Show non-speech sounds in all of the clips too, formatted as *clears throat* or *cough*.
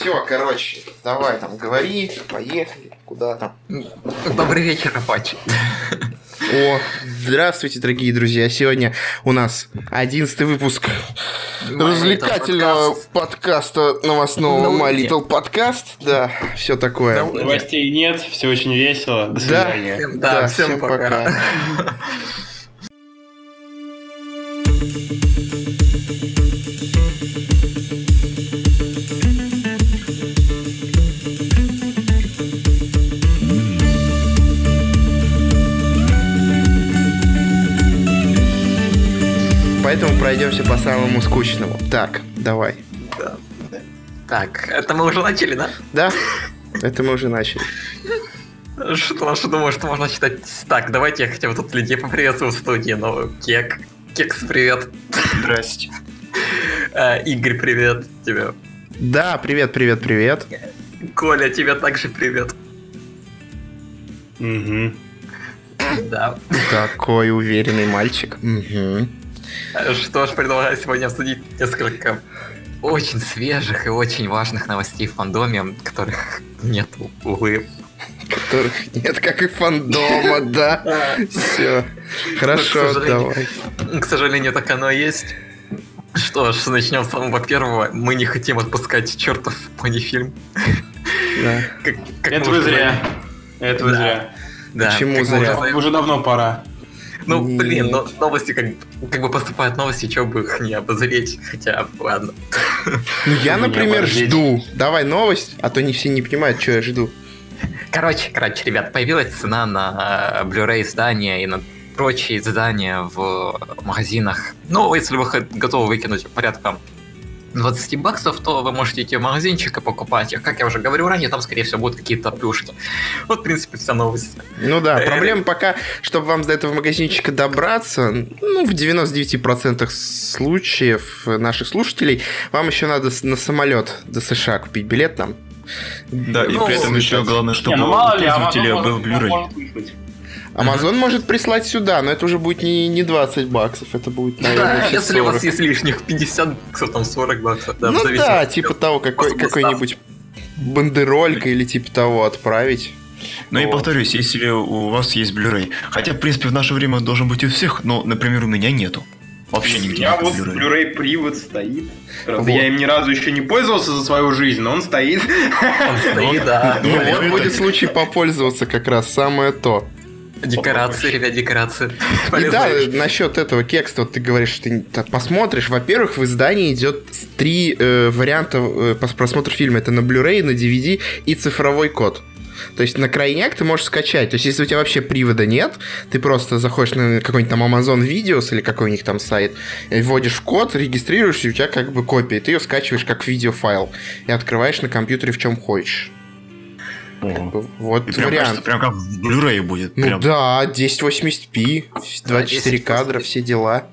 Все, короче, давай там говори, поехали, куда там. Добрый вечер, Апачи. О, здравствуйте, дорогие друзья. Сегодня у нас одиннадцатый выпуск развлекательного подкаста новостного My Little Podcast. Да, все такое. Новостей нет, все очень весело. До свидания. Всем- да, всем пока. Пройдемся по самому скучному. Так, давай. Так, это мы уже начали, да? Да? Это мы уже начали. Что, что думаю, что можно считать... Так, давайте я хотя бы тут людей поприветствую в студии. Ну, Кек. Кекс, привет. Здрасте. Э, Игорь, привет тебе. Да, привет, привет, привет. Коля, тебе также привет. Мгм. Да. Такой уверенный мальчик. Мгм. Что ж, предлагаю сегодня обсудить несколько очень свежих и очень важных новостей в фандоме, которых нет, увы. Которых нет, как и фандома, *laughs* да. Все. Хорошо, К сожалению. давай. К сожалению, так оно и есть. Что ж, начнем с самого первого. Мы не хотим отпускать чертов пони-фильм. Да. Как, как Это вы зря. Это вы Да. зря. Да, Почему зря? Уже давно пора. Ну, блин, Нет. но новости как, как бы поступают новости, чего бы их не обозреть. Хотя, ладно. Ну, я, *laughs* например, жду. Давай новость, а то не все не понимают, что я жду. Короче, короче, ребят, появилась цена на э, Blu-ray издания и на прочие издания в магазинах. Ну, если вы готовы выкинуть порядка 20 баксов, то вы можете идти в магазинчик и покупать их. Как я уже говорил ранее, там, скорее всего, будут какие-то плюшки. Вот, в принципе, вся новость. Ну да, Э, проблема пока, чтобы вам до этого магазинчика добраться, ну, в 99% случаев наших слушателей, вам еще надо на самолет до США купить билет нам. Да, и Ну, при этом еще главное, чтобы Не, ну мало ли, был Blu-ray. Амазон может прислать сюда, но это уже будет не, не 20 баксов, это будет, *laughs* наверное, Да, если у вас 40. есть лишних 50 баксов, там 40 баксов. Да, ну да, типа того, какой, какой-нибудь бандеролька или типа того отправить. Ну и Вот. повторюсь, если у вас есть Blu-ray, хотя, в принципе, в наше время он должен быть у всех, но, например, у меня нету. Вообще У нигде меня нет вот Blu-ray. Blu-ray привод стоит. Правда, Вот. я им ни разу еще не пользовался за свою жизнь, но он стоит. Он стоит, да. Ну, Ну, будет случай попользоваться как раз, самое то. Декорации, ребят, декорации. И да, насчет этого кекста, вот ты говоришь, что ты посмотришь. Во-первых, в издании идет три э, варианта э, просмотра фильма. Это на Blu-ray, на DVD и цифровой код. То есть на крайняк ты можешь скачать. То есть если у тебя вообще привода нет, ты просто заходишь на какой-нибудь там Amazon Videos или какой у них там сайт, и вводишь код, регистрируешься, и у тебя как бы копия. И ты ее скачиваешь как видеофайл и открываешь на компьютере в чем хочешь. Ого. Вот И прям вариант. кажется, прям как в Blu-ray будет. Ну прям. да, 1080p, 24 кадра, 1080p. все дела.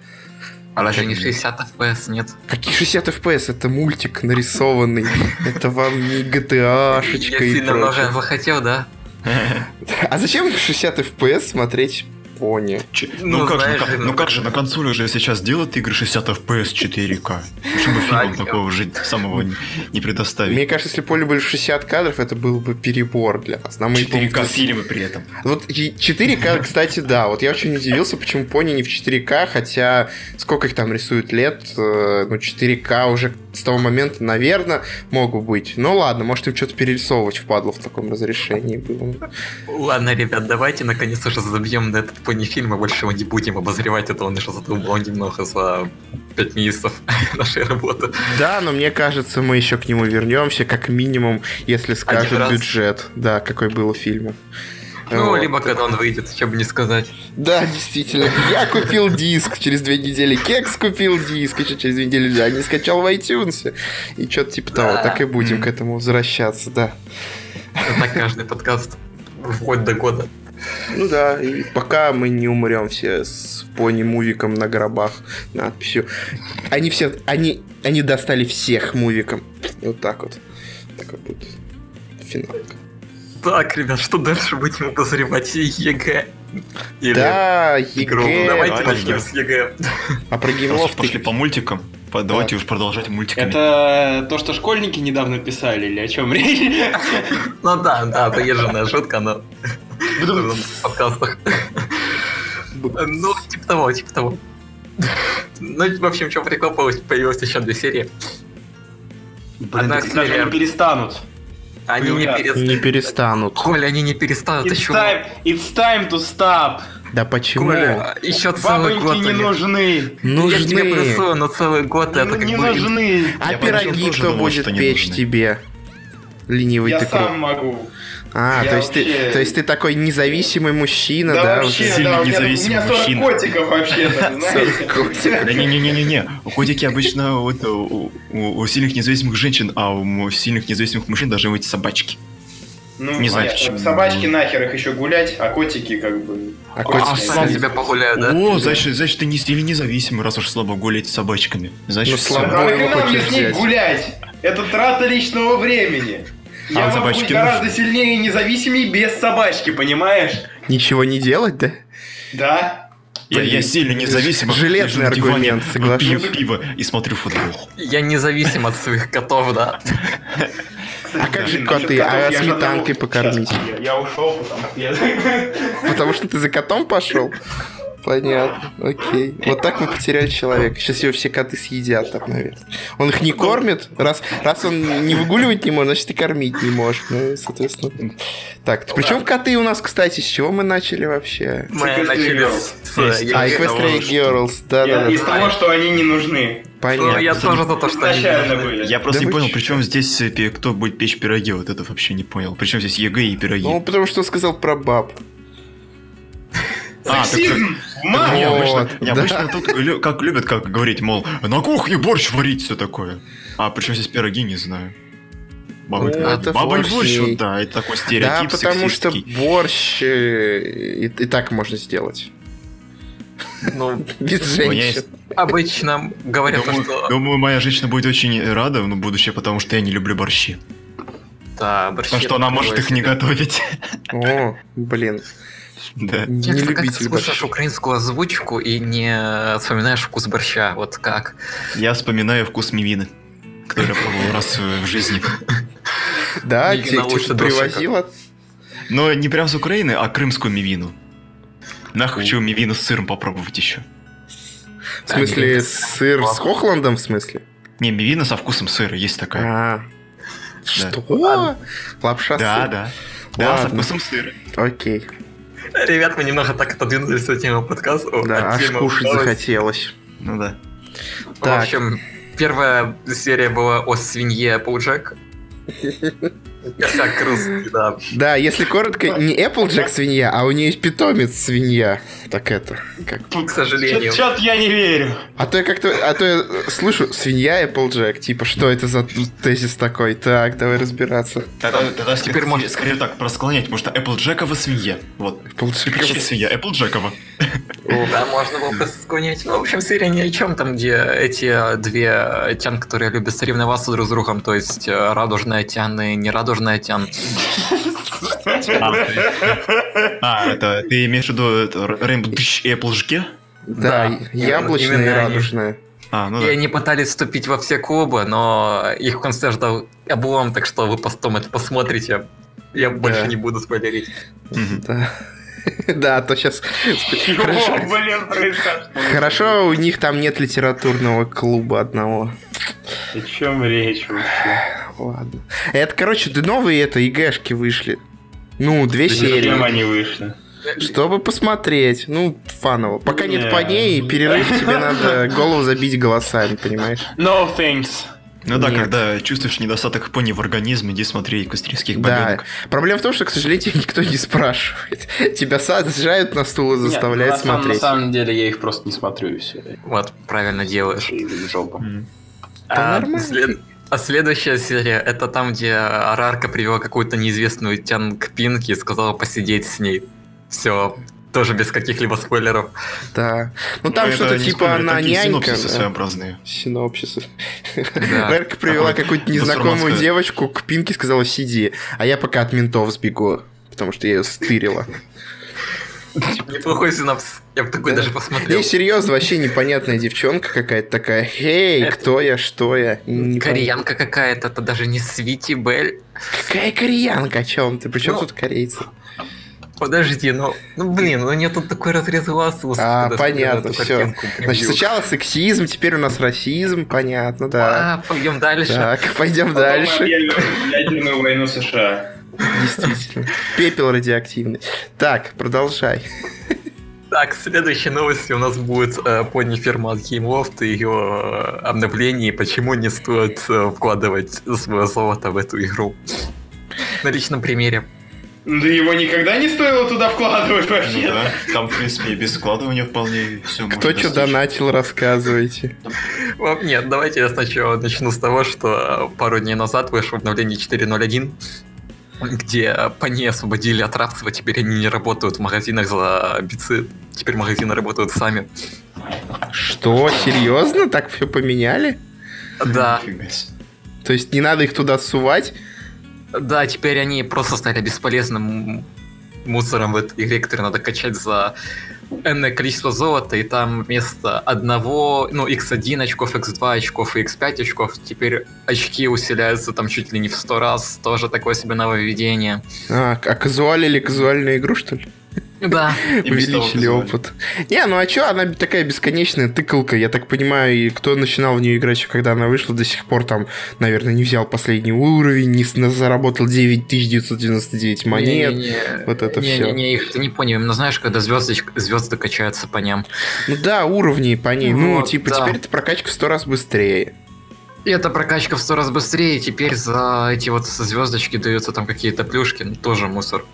А даже не 60 FPS, нет. Какие 60 FPS? Это мультик нарисованный. *laughs* Это вам не GTA-шечка Я сильно много захотел, да? *laughs* А зачем в 60 FPS смотреть пони? Ч- Ну, Ну, как, же, знаешь, на ко- ну, ну как же, на консоли уже сейчас делают игры 60 FPS 4К. Почему Зачем? такого же самого не, не предоставить? Мне кажется, если поле были 60 кадров, это был бы перебор для нас. Нам и 4К помню- фильмы при этом. Вот и 4К, кстати, да. Вот я очень удивился, почему пони не в 4К, хотя сколько их там рисуют лет, э, ну 4К уже с того момента, наверное, могут быть. Ну ладно, может им что-то перерисовывать впадло в таком разрешении было. Ладно, ребят, давайте наконец уже забьем на этот пони фильм, и больше его не будем обозревать, это он уже задумал немного за 5 месяцев *laughs* нашей работы. Да, но мне кажется, мы еще к нему вернемся, как минимум, если скажут раз. бюджет, да, какой был у фильма. Ну, Вот. либо когда он выйдет, что бы не сказать. Да, действительно. Я купил диск, через две недели Кекс купил диск, еще через две недели я не скачал в iTunes. И что-то типа того. Так и будем к этому возвращаться, да. Так каждый подкаст вплоть до года. Ну да, и пока мы не умрем все с пони-мувиком на гробах надписью. Они все, они, они достали всех мувиком. И вот так вот. Такой будет финалка. Так, ребят, что дальше будем обозревать? ЕГЭ. Или Да, игру. ЕГЭ. Давайте давай, начнем да. с ЕГЭ. А про геймлов пошли ты... по мультикам. По- Давайте уж продолжать мультиками. Это то, что школьники недавно писали, или о чем речь? Ну да, да, заезженная шутка, но в подкастах. Ну, типа того, типа того. Ну, в общем, что прикол, появилось- появилось еще две серии. Блин, Одна так даже серия. не перестанут. Они не Появляться. Не перестанут. Коля, они не перестанут. It's Еще, time, it's time to stop. Да почему? Коля, еще целый год. Бабоньки не они- нужны. Я тебе Нужны. плюсую, но целый год это Не, как не бы... нужны. А Я пироги кто думал, будет не печь нужны. тебе? Ленивый Я ты сам круг. могу. А, я то есть, ты, вообще- то есть ты такой независимый мужчина, да, да? вообще, сильно да, у меня, у независимый меня 40 мужчина. котиков вообще-то, *laughs* знаете. Котик. Да не-не-не-не-не. Котики обычно вот, у, сильных независимых женщин, а у сильных независимых мужчин должны быть собачки. Ну, Не знаю, почему. Собачки нахер их еще гулять, а котики как бы... А А котик сам тебя погуляют, да? О, значит, значит, ты не сильно независимый, раз уж слабо гулять с собачками. Значит, Ну, слабо. А нахрена мне с ней гулять? Это трата личного времени. Я А могу собачки быть гораздо сильнее и независимее без собачки, понимаешь? Ничего не делать, да? Да. Я, я сильно независим. Железный аргумент, соглашусь. Пью пиво и смотрю футбол. Я независим от своих котов, да. А как же коты? А я сметанкой покормить? Я ушел, потому что я... Потому что ты за котом пошел? Понятно, окей. Вот так мы потеряли человека. Сейчас его все коты съедят там, наверное. Он их не кормит. Раз, раз он не выгуливать не может, значит и кормить не может. Ну, соответственно. Так, причем коты у нас, кстати, с чего мы начали вообще? Мы начали с... А, что- Girls, да, да, Я- Из того, что они не нужны. Ну, я Понятно. тоже за то, что они были. Я просто Да не понял, чё? при чем здесь э, кто будет печь пироги, вот это вообще не понял. Причем здесь ЕГЭ и пироги. Ну, потому что он сказал про баб. А, так- Сексизм! в Не, маму! обычно, Вот, не, да. обычно тут как любят как говорить, мол, на кухне борщ варить, все такое. А причем здесь пироги, не знаю. Баба, Ну, это баба и борщ вот, да, это такой Да, стереотип потому что сексистский. борщ э, и, и так можно сделать. Ну, *laughs* Без женщин. есть- обычно говорят, то, Думаю, что... думаю, моя женщина будет очень рада в будущее, потому что я не люблю борщи. Да, борщи Потому что она может их не готовить. О, блин. Да. Не как ты любитель слышишь борща. украинскую озвучку и не вспоминаешь вкус борща? Вот как? Я вспоминаю вкус мивины, который я *laughs* пробовал раз в жизни. Да, Мигина те- лучше что-то дошика. привозила. Но не прям с Украины, а крымскую мивину. На хочу мивину с сыром попробовать еще. В смысле, сыр с Хохландом, в смысле? Не, мивина со вкусом сыра, есть такая. А. Что? Лапша Да, сыр? да. Да, со Ладно. вкусом сыра. Окей. Ребят, мы немного так отодвинулись от темы подкаста. Да, от аж кушать захотелось. Ну да. В Так. общем, первая серия была о свинье Пауджек. Косяк русский, да. Да, если коротко, не Applejack свинья, а у нее есть питомец свинья. Так это, как... К сожалению. Чё-то я не верю. А то я как-то, а то я э, слышу, свинья Applejack, типа, что это за тезис такой? Так, давай разбираться. Теперь теперь можно- скорее так просклонять, потому что Эпплджекова свинья. Вот. Applejack. Вообще свинья, Эпплджекова. Да, можно было просто склонять. Ну, в общем, серия ни о чем, там, где эти две тян, которые любят соревноваться друг с другом, то есть э, радужная тян и нерадужная тян. А, это ты имеешь в виду Rainbow и Эпплджеке? Да, Да, яблочная и радужная. А, ну И да. они пытались вступить во все клубы, но их в конце ждал облом, так что вы потом это посмотрите. Я больше не буду спойлерить. Да. *laughs* Да, а то сейчас... Чего, *laughs* блин? Хорошо, у них там нет литературного клуба одного. О чем речь вообще? Ладно. Это, короче, да новые это ИГшки вышли. Ну, две серии. Зачем они вышли? Чтобы посмотреть. Ну, фаново. Пока нет Не. по ней, перерыв тебе *laughs* надо голову забить голосами, понимаешь? No thanks. Ну да, Нет. когда чувствуешь недостаток пони в организме, иди смотри кострийских Да. бабенок. Проблема в том, что, к сожалению, *laughs* никто не спрашивает. Тебя сажают на стул и заставляют Нет, ну, на самом- смотреть. На самом деле я их просто не смотрю и все. Вот, правильно делаешь. Жопа. Да А, нормально. след- а следующая серия это там, где Арарка привела какую-то неизвестную тян к Пинке и сказала посидеть с ней. Все, тоже без каких-либо спойлеров. Да. Ну там это что-то не типа спойлер, она такие нянька. синопсисы своеобразные. Синопсисы. Да. Верка привела Такой какую-то незнакомую девочку к Пинке, сказала сиди, а я пока от ментов сбегу, потому что я ее стырила. Неплохой синапс. Я бы такой Да. даже посмотрел. Не, серьезно, вообще непонятная девчонка какая-то такая. Эй, Это- кто я, что я? Не Кореянка какая-то, это даже не Свити Бель. Какая кореянка? О чем ты? Причем Ну, тут корейцы? Подожди, ну, ну блин, ну нет тут такой разрез глаз. А, когда понятно, картинку Значит, сначала сексизм, теперь у нас расизм, понятно, да. А, пойдем дальше. Так, пойдем Потом дальше. ядерную войну США. Действительно. Пепел радиоактивный. Так, продолжай. Так, следующей новостью у нас будет э, пони фирма от Game Loft и ее э, обновление, почему не стоит э, вкладывать свое золото в эту игру. На личном примере. Да его никогда не стоило туда вкладывать Ну вообще. да, там, в принципе, и без складывания вполне все Кто что донатил, рассказывайте. Нет, давайте я сначала начну с того, что э, пару дней назад вышло обновление 4.0.1, где пони освободили от рабства, теперь они не работают в магазинах за бицы, теперь магазины работают сами. Что, серьезно? Так все поменяли? Да, То есть не надо их туда сувать? да, теперь они просто стали бесполезным мусором в этой игре, который надо качать за энное количество золота, и там вместо одного, ну, x1 очков, x2 очков и x5 очков, теперь очки усиляются там чуть ли не в сто раз, тоже такое себе нововведение. А, а казуалили казуальную игру, что ли? Да, Увеличили опыт. Не, ну а чё, она такая бесконечная тыкалка, я так понимаю, и кто начинал в нее играть, ещё когда она вышла, до сих пор там, наверное, не взял последний уровень, не заработал 9999 монет. Не-не-не. вот это всё. Не-не-не, их ты не понял. Именно знаешь, когда звездочка, звезды качаются по ним. Ну да, уровни по ней. Ну, Вот, типа, да. теперь эта прокачка в сто раз быстрее. И эта прокачка в сто раз быстрее, теперь за эти вот звездочки даются там какие-то плюшки, ну тоже мусор.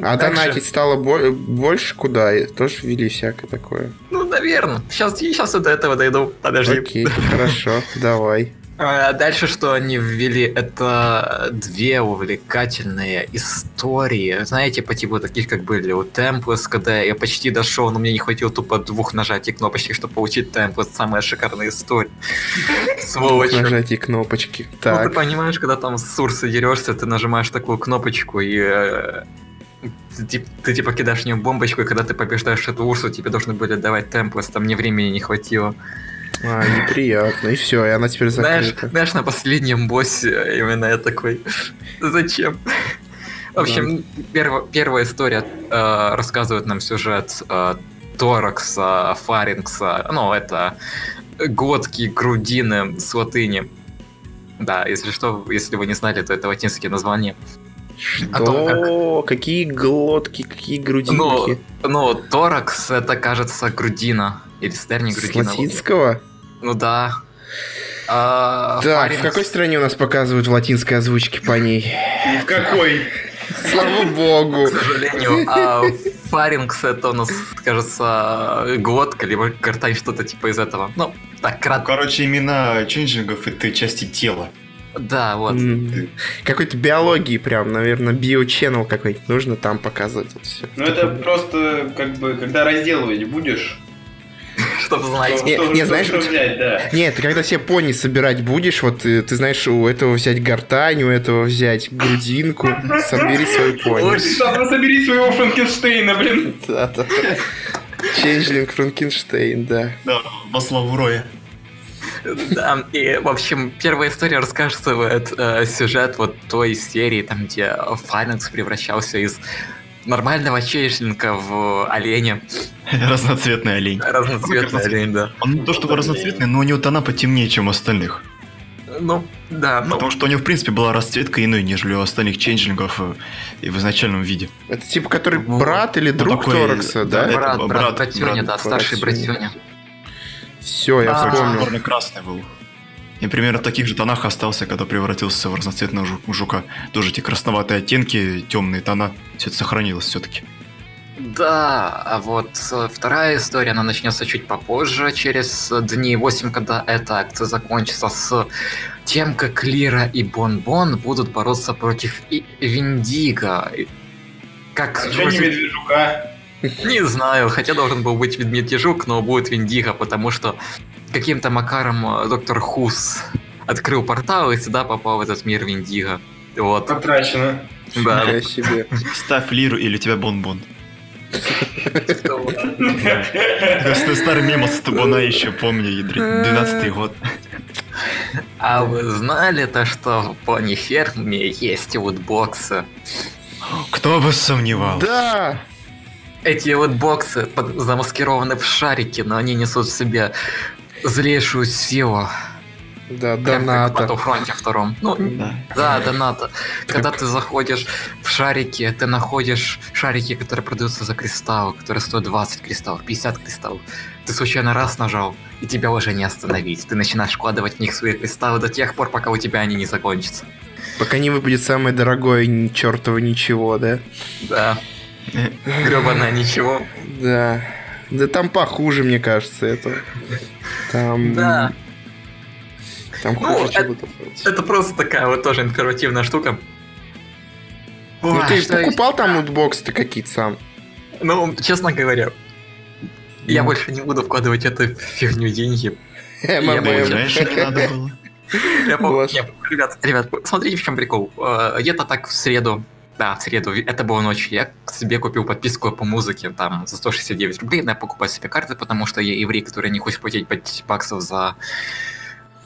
А Также- донатить стало бо- больше куда? И Тоже ввели всякое такое. Ну, наверное. Сейчас, сейчас я до этого дойду. Подожди. Окей, хорошо, *laughs* давай. А дальше, что они ввели, это две увлекательные истории. Знаете, по типу таких, как были у Темплес, когда я почти дошел, но мне не хватило тупо двух нажатий кнопочки, чтобы получить Темплес. Самая шикарная история. *laughs* Сволочь. Нажатие кнопочки. Ну, ты Так, понимаешь, когда там с Урсой дерешься, ты нажимаешь такую кнопочку и ты, тип- ты типа кидаешь в нее бомбочку, и когда ты побеждаешь эту Урсу, тебе должны были давать темплес, там мне времени не хватило. а, неприятно. И все, и она теперь Знаешь, закрыта. знаешь, на последнем боссе именно я такой, зачем? В общем, перво- первая история э, рассказывает нам сюжет э, Торакса, Фарингса, ну, это глотки, грудины с латыни. Да, если что, если вы не знали, то это латинские названия. О том, Что? Какие глотки, какие Ну, грудинки? ну, торакс это, кажется, грудина. Или стерни С грудина. латинского? Ну да. А, Так, фаринкс- в какой стране у нас показывают в латинской озвучке по ней? Ни в какой. Слава богу. К сожалению, а фарингс это у нас, кажется, глотка, либо гортань, что-то типа из этого. Ну, так, Ну, кратко. короче, имена ченджингов это части тела. Да, вот. Какой-то биологии прям, наверное, биоченнел какой-нибудь нужно там показывать это все. Ну это просто как бы, когда разделывать будешь, *laughs* Чтобы знать. что, Не- что- не, что- знаешь, что вот- взять, да. Нет, ты когда себе пони собирать будешь, вот э, ты знаешь, у этого взять гортань, у этого взять грудинку, собери свою пони. Сам собери своего Франкенштейна, блин. Да, да. Ченджлинг Франкенштейн, да. Да, во славу Роя. Да, и, в общем, первая история рассказывает э, сюжет вот той серии, там, где Фарингс превращался из нормального чейшлинга в оленя. Разноцветный олень. Разноцветный олень, да. Он не то чтобы разноцветный, но у него тона потемнее, чем у остальных. Ну, да, ну, Потому что у него, в принципе, была расцветка иной, нежели у остальных ченджлингов э, и в изначальном виде. Это типа который брат или Ну, друг такой, Торакса, да, да? это брат, брат, брат, братюня, брат, да, старший братюня. Все, я А. вспомнил. Черно-красный был. И примерно в таких же тонах остался, когда превратился в разноцветного жу- жука. Тоже эти красноватые оттенки, темные тона. Все это сохранилось все-таки. Да, а вот э, вторая история, она начнется чуть попозже, через дней 8, когда эта акция закончится с тем, как Лира и Бон-Бон будут бороться против и- Виндиго. Как А не медвежука? Не знаю, хотя должен был быть Медведь-Жук, но будет Виндиго, потому что каким-то макаром э, доктор Хус открыл портал и сюда попал в этот мир Виндиго. Вот, Потрачено. да. Нифига себе. Ставь лиру или тебя бон-бон. *laughs* Старый мем с Табуна еще помню, ядрит. 12 год. А вы знали то, что в пони ферме есть лутбоксы? Кто бы сомневался. Да! Эти лутбоксы под- замаскированы в шарики, но они несут в себе злейшую силу. Да, Прям как в доната. Battlefront втором. Ну, Да. да, доната. Когда ты заходишь в шарики, ты находишь шарики, которые продаются за кристалл, которые стоят 20 кристаллов, 50 кристаллов. Ты случайно раз нажал, и тебя уже не остановить. Ты начинаешь вкладывать в них свои кристаллы до тех пор, пока у тебя они не закончатся. Пока не выпадет самое дорогое ни чертова ничего, да? Да. *laughs* Гребаное ничего. Да. Да там похуже, мне кажется, это. Там... Да. Там Ну, хуже, чем это- это. Это просто такая вот тоже информативная штука. Ну Ой, ты что есть? покупал там лутбоксы-то какие-то сам? Ну, честно говоря, я Ну. больше не буду вкладывать эту фигню деньги. *laughs* Я МММ. *laughs* Я ребят, ребят, смотрите, в чем прикол. Э, Где-то так в среду, да, в среду, это было ночью, я себе купил подписку по музыке, там, за 169 рублей, но я покупаю себе карты, потому что я еврей, который не хочет платить по 10 баксов за...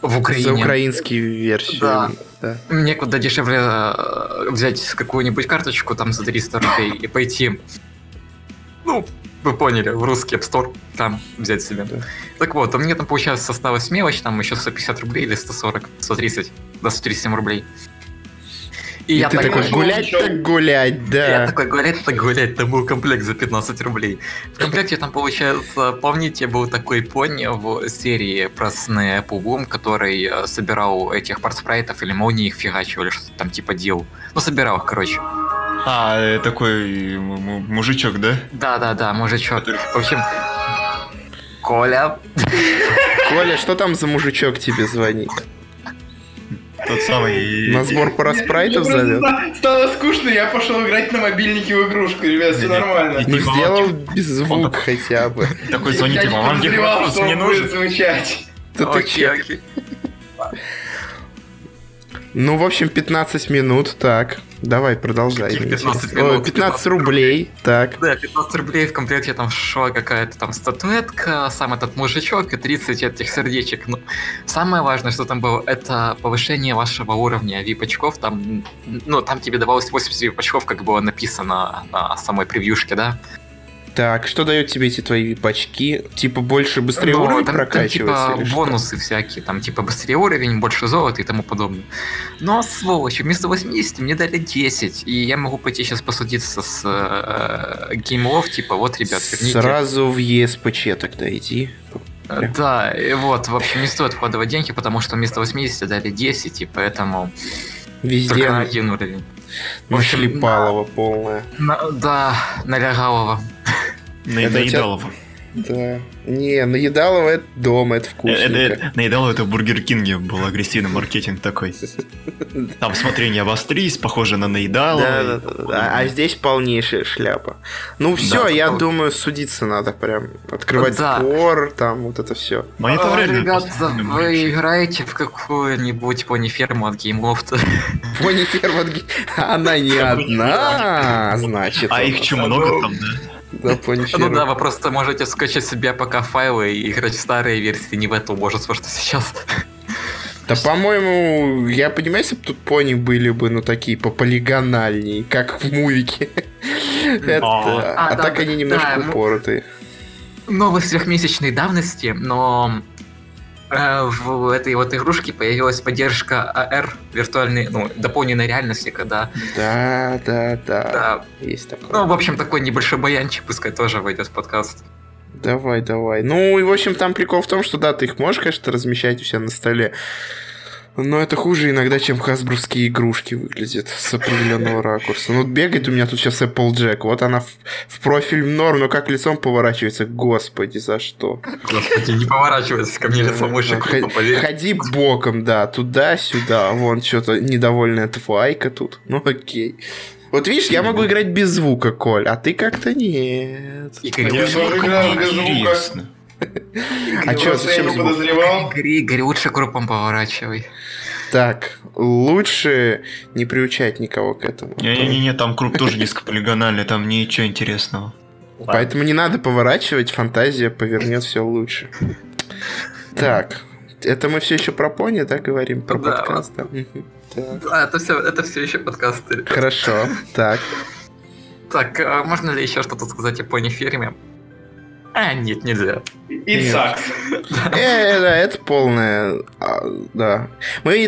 В Украине. За украинские версии. Да. да. Мне куда дешевле э, взять какую-нибудь карточку там за 300 рублей и пойти, ну, вы поняли, в русский App Store, там взять себе. Да. Так вот, у меня там получается осталась мелочь, там еще 150 рублей или 140, 130, до 137 рублей. И, И я ты так- такой, гулять так гулять, я да. такой, гулять, так гулять, там был комплект за 15 рублей. В комплекте там, получается, помните, был такой пони в серии про сны Bloom, который э, собирал этих партспрайтов или молнии их фигачил, или что-то там типа делал. Ну, собирал их, короче. А, э, такой м- м- мужичок, да? Да-да-да, мужичок. В общем, Коля, Коля, что там за мужичок тебе звонит? Тот самый... На сбор пара спрайтов зовет? ста- Стало скучно, я пошел играть на мобильнике в игрушку, ребят, все нормально. Ну Типа, сделал без звука хотя бы. *laughs* Такой звонит, Я не вам подозревал, гигабайт что не нужен? будет звучать. Окей, окей. Ну, в общем, 15 минут, так. Давай, продолжай. Каких мне 15 интересно. Ой, минут? 15 рублей, так. Да, 15 рублей в комплекте там шла какая-то там статуэтка, сам этот мужичок и 30 этих сердечек. Ну, самое важное, что там было, это повышение вашего уровня вип-очков. Там, ну, там тебе давалось 80 вип-очков, как было написано на самой превьюшке, да? Так, что дает тебе эти твои пачки? Типа больше, быстрее Ну, уровень там, там, прокачивается? типа или что? бонусы всякие, там типа быстрее уровень, больше золота и тому подобное. Но, сволочь, вместо 80 мне дали 10, и я могу пойти сейчас посудиться с э, Game Love, типа, вот, ребят, верните. Сразу в ЕСПЧ тогда иди. Э, Да, и вот, в общем, не стоит вкладывать деньги, потому что вместо 80 дали 10, и поэтому Везде только на один уровень. В общем, нашлепалово полное. На- да, налягалово. На- Это у тебя- Наедалово. Да. Не, наедалово это дома, это Э, вкусненько. э, Наедалово это в Бургер Кинге был агрессивный маркетинг такой. *laughs* Там смотри, не обострись, похоже на наедалово. Да, да, да, да. А здесь полнейшая шляпа. Ну все, я думаю, судиться надо прям. Открывать Да. сбор, там вот это все. Ребята, вы играете в какую-нибудь пони-ферму от Game Loft? *laughs* Пони ферма, она не одна, значит. А их что, много там, да? Да, пони Ну да, вы просто можете скачать себе пока файлы и играть в старые версии, не в эту множество, что сейчас. Да, по-моему, я понимаю, если бы тут пони были бы, ну, такие пополигональней, как в мувике. А, А да, так они немножко упоротые. Новость трехмесячной давности, но в этой вот игрушке появилась поддержка AR, виртуальной, ну, дополненной реальности, когда, Да, да, да. да, Есть такое. ну, в общем, такой небольшой баянчик, пускай тоже войдет в подкаст. Давай, давай. Ну, и, в общем, там прикол в том, что, да, ты их можешь, конечно, размещать у себя на столе. Но это хуже иногда, чем хасбровские игрушки выглядят с определенного ракурса. Ну, бегает у меня тут сейчас Applejack. Вот она в, в профиль норм, но как лицом поворачивается. Господи, за что? Господи, не поворачивайся ко мне лицом поверь. Ходи боком, да, туда-сюда. Вон что-то недовольная твайка тут. Ну, окей. Вот видишь, я могу играть без звука, Коль, а ты как-то нет. Игорь, Я лучше- тоже играю без звука. А я зачем не подозревал. Игорь, Игорь, лучше крупом поворачивай. Так, лучше не приучать никого к этому. Не-не-не, там круг тоже низкополигональный, там ничего интересного. Поэтому не надо поворачивать, фантазия повернет все лучше. Так, это мы все еще про пони, да, говорим? Про Да. подкаст? да? Это все, это все еще подкасты. Хорошо, так. Так, а можно ли еще что-то сказать о пони-ферме? А, нет, нельзя. It sucks. Э, да, это полное, а, да. Мы,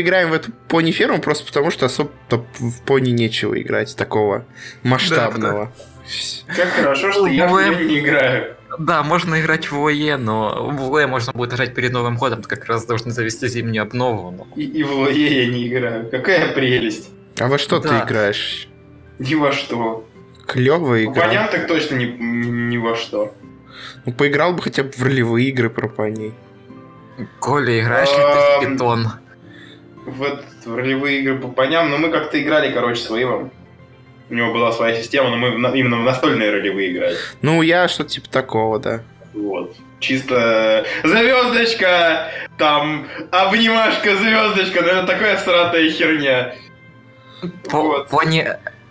играем в эту пони-ферму просто потому, что особо в пони нечего играть такого масштабного. Как хорошо, что я в не играю. Да, можно играть в ОЕ, но в ОЕ можно будет играть перед Новым годом, как раз должны завести зимнюю обнову. но- И, и в лое я не играю. Какая прелесть. А во что ты Да. играешь? Ни во что. Клевая игра. Понятно, так точно ни, ни, ни во что. Ну, поиграл бы хотя бы в ролевые игры про пони. Коля, играешь ли ты в питон? В, этот, в ролевые игры по поням, но мы как-то играли, короче, с Вейвом. У него была своя система, но мы на- именно в настольные ролевые играли. Ну, я что-то типа такого, да. Вот. Чисто звездочка, там обнимашка, звездочка, ну это такая сратая херня. По- Вот. Пони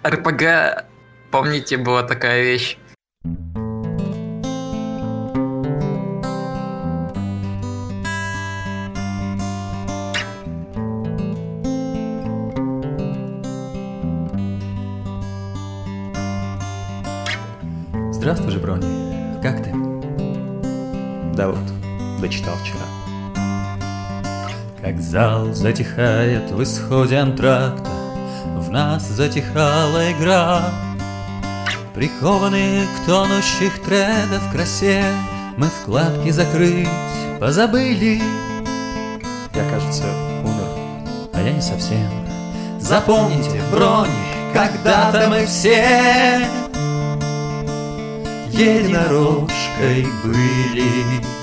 РПГ, помните, была такая вещь? Здравствуй же, Брони. Как ты? Да вот, дочитал вчера. Как зал затихает в исходе антракта, В нас затихала игра. Прикованные к тонущих трендов красе, Мы вкладки закрыть позабыли. Я, кажется, умер, а я не совсем. Запомните, Брони, когда-то мы все единорожкой были.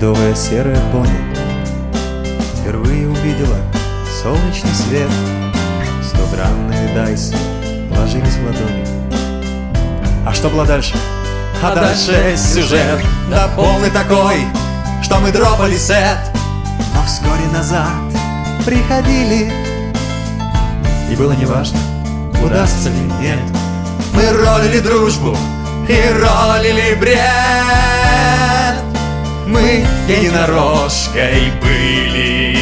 Бедовая серая пони Впервые увидела солнечный свет. Сто граммные дайсы ложились в ладони. А что было дальше? А дальше сюжет. Да полный такой, что мы дропали сет. Но вскоре назад приходили. И было неважно, удастся ли нет. Мы ролили дружбу и ролили бред Мы единорожкой были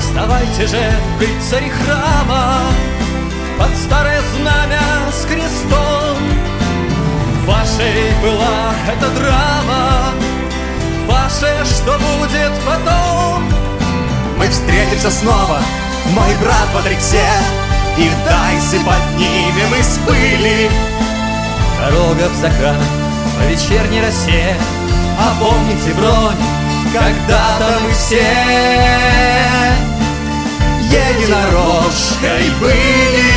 Вставайте же, рыцари храма, Под старое знамя с крестом. Вашей была эта драма, Ваше что будет потом? Мы встретимся снова, мой брат в Атриксе, И дайсы поднимем из пыли. Дорога в закат по вечерней росе, А помните бронь, когда-то мы все единорожкой были.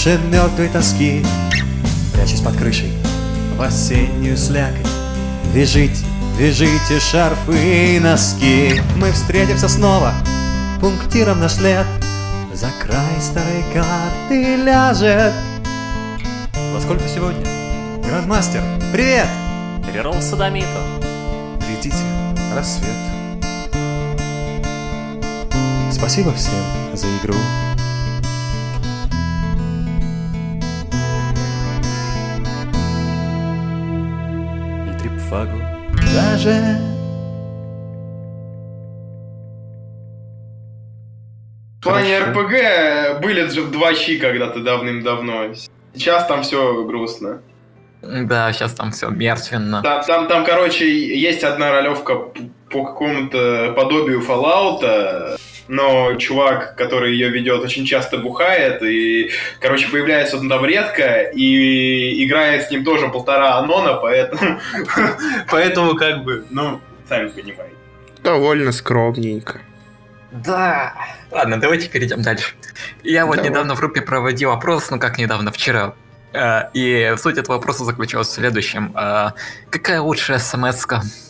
Лучше мертвой тоски. Прячась под крышей в осеннюю слякоть. Вяжите, вяжите шарфы и носки Мы встретимся снова, пунктиром наш след За край старой карты ляжет Во сколько сегодня? Грандмастер, привет! Перерол садомиту. Глядите, рассвет. Спасибо всем за игру. Трипфагу даже В плане. РПГ были же в два щи когда-то давным-давно. Сейчас там все грустно. Да, сейчас там все мертвенно. Там, там, там, короче, есть одна ролевка по какому-то подобию Fallout, но чувак, который ее ведет, очень часто бухает, и, короче, появляется он там редко, и играет с ним тоже полтора анона, поэтому, *laughs* поэтому как бы, ну, сами понимаете. Довольно скромненько. Да. Ладно, давайте перейдем дальше. Я вот Давай. недавно в группе проводил опрос, ну как недавно, вчера. Э, И суть этого вопроса заключалась в следующем. Э, Какая лучшая смс-ка? Вот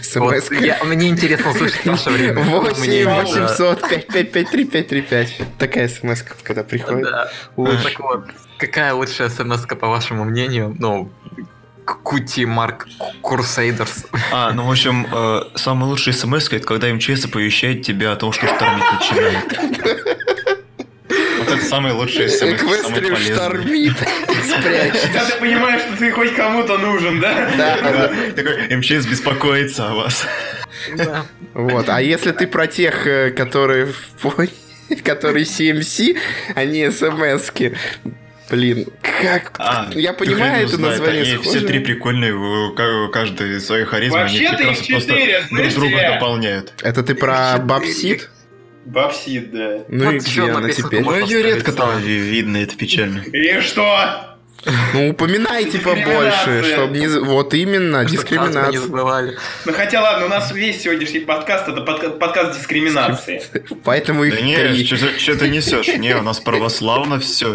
СМС. я- Мне интересно услышать ваше время. 8 мнение, да. 800 555 3535. Такая смс, когда приходит. Да. Лучше. Так вот, какая лучшая смс по вашему мнению? Ну, Кути Марк Курсейдерс. А, ну, в общем, э, самый лучший смс это когда МЧС оповещает тебя о том, что штормит начинает. *laughs* Это самый лучший самый Эквестрим полезный. штормит. *laughs* Спрячь. Когда ты понимаешь, что ты хоть кому-то нужен, да? Да, да. Такой, МЧС беспокоится о вас. Да. Вот. А если ты про тех, э, которые в *laughs* которые CMC, а не смс-ки, блин, как... А, Я понимаю это знает, название они все схоже. три прикольные, у ка- у каждой своей харизмы, они Вообще-то их четыре, друг друга дополняют. Это ты про Бабсид? Бабсид, да. Ну Вот и где она теперь? Ну, ее редко там ви- видно, это печально. И что? Ну, упоминайте побольше, чтобы не... Вот именно, дискриминация. Ну хотя ладно, у нас весь сегодняшний подкаст это подка- подкаст дискриминации. *laughs* Поэтому их Да не, что ты несешь? Не, у нас православно все.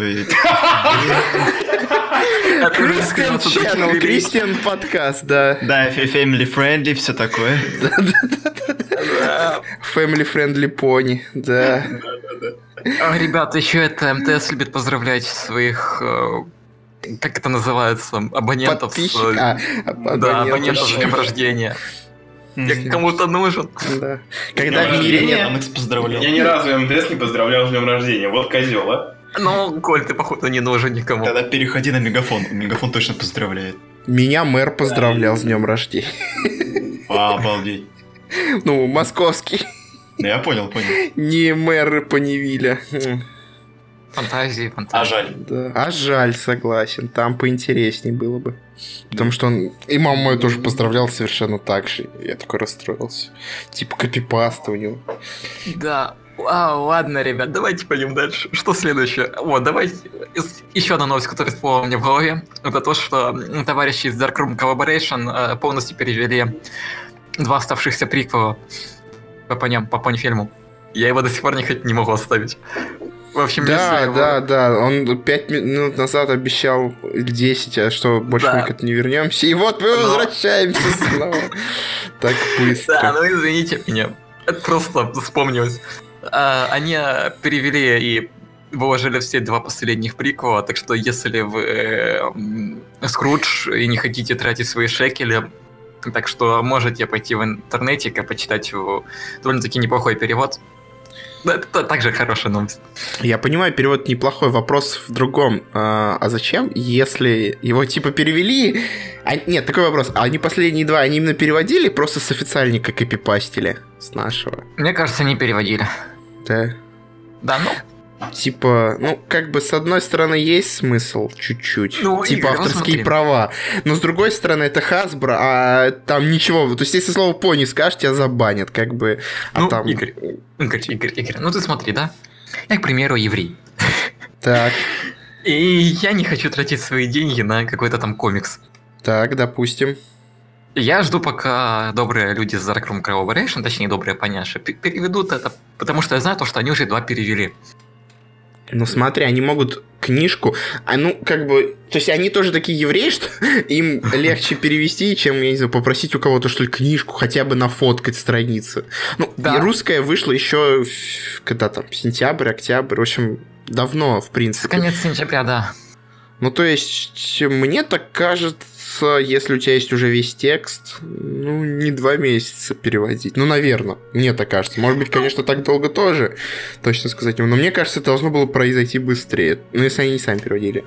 Кристиан Channel, Кристиан подкаст, да. Да, family friendly, все такое. *laughs* Да. Family friendly pony, да. А, Ребята, еще это МТС любит поздравлять своих, э, как это называется, абонентов. Подписчик, э, а, Да, абонент. абонентов с днем рождения. Я кому-то нужен. Да. Когда в мире нет... Анекс поздравлял. Я ни разу МТС не поздравлял с днем рождения. Вот козел, а. Ну, Коль, ты, походу, не нужен никому. Тогда переходи на мегафон. Мегафон точно поздравляет. Меня мэр поздравлял с днем рождения. А, обалдеть. Ну, московский. Ну, я понял, понял. Не мэр Паневиля. М, Фантазии, А фантазии. жаль. Да. А жаль, согласен. Там поинтереснее было бы. Потому что он... И маму мою тоже поздравлял совершенно так же. Я такой расстроился. Типа копипаста у него. Да. А, ладно, ребят, давайте пойдем дальше. Что следующее? Вот, давайте... Еще одна новость, которая всплыла мне в голове. Это то, что товарищи из Darkroom Collaboration э, полностью перевели два оставшихся приквела по, поням, по фильму. Я его до сих пор не, не могу оставить. В общем, если Да, его- да, да. Он пять минут назад обещал или 10, а что больше Да. мы к этому не вернемся. И вот мы Но- возвращаемся *laughs* снова. Так Да, быстро. ну извините меня. Это просто вспомнилось. А, они э, перевели и выложили все два последних приквела, так что если вы э, Скрудж и не хотите тратить свои шекели, так что можете пойти в интернете и почитать его довольно-таки неплохой перевод. Да, это также хорошая новость. Я понимаю, перевод неплохой. Вопрос в другом. А, а зачем, если его типа перевели? А, нет, такой вопрос. А они последние два, они именно переводили, просто с официальника копипастили с нашего? Мне кажется, не переводили. Да. Да, ну, Типа, ну, как бы, с одной стороны, есть смысл чуть-чуть. Ну, типа, Игорь, авторские смотри. права. Но, с другой стороны, это Hasbro, а там ничего. То есть, если слово пони скажешь, тебя забанят, как бы. А Ну, там... Игорь. Игорь, Игорь, Игорь, ну ты смотри, да? Я, к примеру, еврей. Так, И я не хочу тратить свои деньги на какой-то там комикс. так, допустим. Я жду, пока добрые люди из Darkroom Collaboration, точнее, добрые поняши, пе- переведут это, потому что я знаю то, что они уже два перевели. Ну смотри, они могут книжку, а ну как бы, то есть они тоже такие евреи, *laughs* что им легче перевести, чем, я не знаю, попросить у кого-то что ли книжку, хотя бы нафоткать страницы. Ну, Да. и русская вышла еще, когда там, сентябрь, октябрь, в общем, давно, в принципе. Конец сентября, да. Ну, то есть, мне так кажется, кажется, если у тебя есть уже весь текст, ну, не два месяца переводить. Ну, наверное, мне так кажется. Может быть, конечно, так долго тоже, точно сказать не. Но мне кажется, это должно было произойти быстрее. Ну, если они не сами переводили.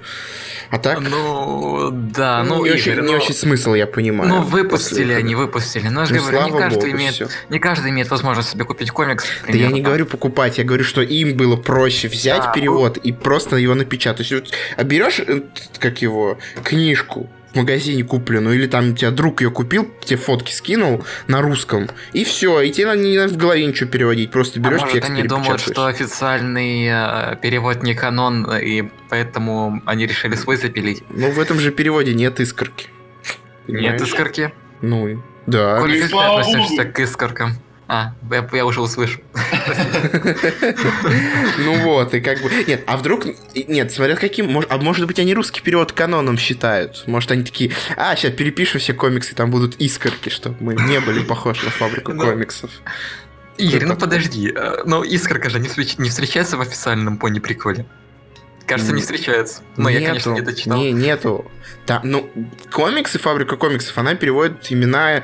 А так... Ну, да, ну, не, Игорь, очень, не ну, очень смысл, я понимаю. Ну, выпустили после они, выпустили. Но я же Ну, говорю, не каждый, богу, имеет, не каждый имеет возможность себе купить комикс. к Да я не говорю покупать, я говорю, что им было проще взять Да, перевод и просто его напечатать. А берешь, э, как его, книжку в магазине купленную, или там у тебя друг ее купил, тебе фотки скинул на русском, и все, и тебе надо не надо в голове ничего переводить, просто А берешь может, текст они думают, что официальный э, перевод не канон, и поэтому они решили свой запилить. Ну, в этом же переводе нет искорки. Нет Понимаешь? искорки. Ну, да. Как ты относишься к искоркам? А, я, я уже услышал. *laughs* Ну вот, и как бы... Нет, а вдруг... Нет, смотря каким... А может быть, они русский перевод каноном считают? Может, они такие... А, сейчас перепишем все комиксы, там будут искорки, чтобы мы не были похожи на фабрику *laughs* комиксов. Игорь, ну подожди. э, Ну, искорка же не, встреч- не встречается в официальном пони приколе. Кажется, не встречается. Но я, конечно, не Нету. дочитал. Не, нету. Там, ну, комиксы, фабрика комиксов, она переводит имена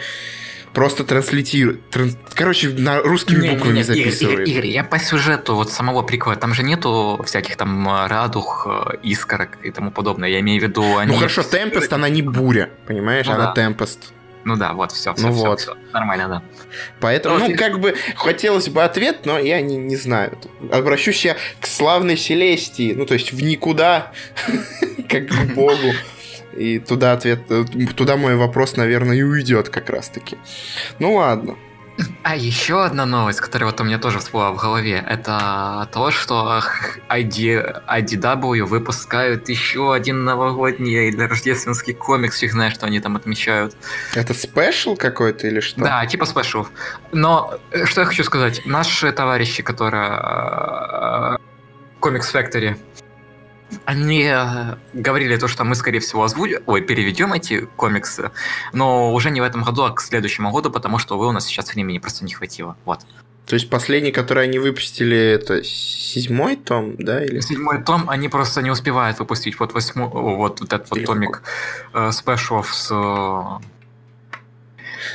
просто транслитирует. тран- Короче, на русскими Не, не, буквами не, Игорь, записывает. Игорь, Игорь, я по сюжету вот самого прикола, там же нету всяких там э, радуг, э, искорок и тому подобное. Я имею в виду, они... Ну хорошо, Темпест, она не буря, понимаешь? Ну она да. Темпест. Ну да, вот, все, все, Ну вот. Нормально, да. Поэтому, Ну, ну, как бы, хотелось бы ответ, но я не, не знаю. Обращусь я к славной Селестии, ну, то есть в никуда, *laughs* как к Богу. И туда ответ, э, туда мой вопрос, наверное, и уйдет как раз-таки. Ну ладно. А еще одна новость, которая вот у меня тоже всплыла в голове, это то, что ID, IDW выпускают еще один новогодний или рождественский комикс, фиг знает, что они там отмечают. Это special какой-то или что? Да, типа special. Но э, что я хочу сказать, наши товарищи, которые э, Comics Factory, они э, говорили то, что мы, скорее всего, озвучим, ой, переведем эти комиксы, но уже не в этом году, а к следующему году, потому что, увы, у нас сейчас времени просто не хватило. Вот. То есть последний, который они выпустили, это седьмой том, да? Или... Седьмой том они просто не успевают выпустить вот восьмой, вот, вот этот вот томик э, special ов с...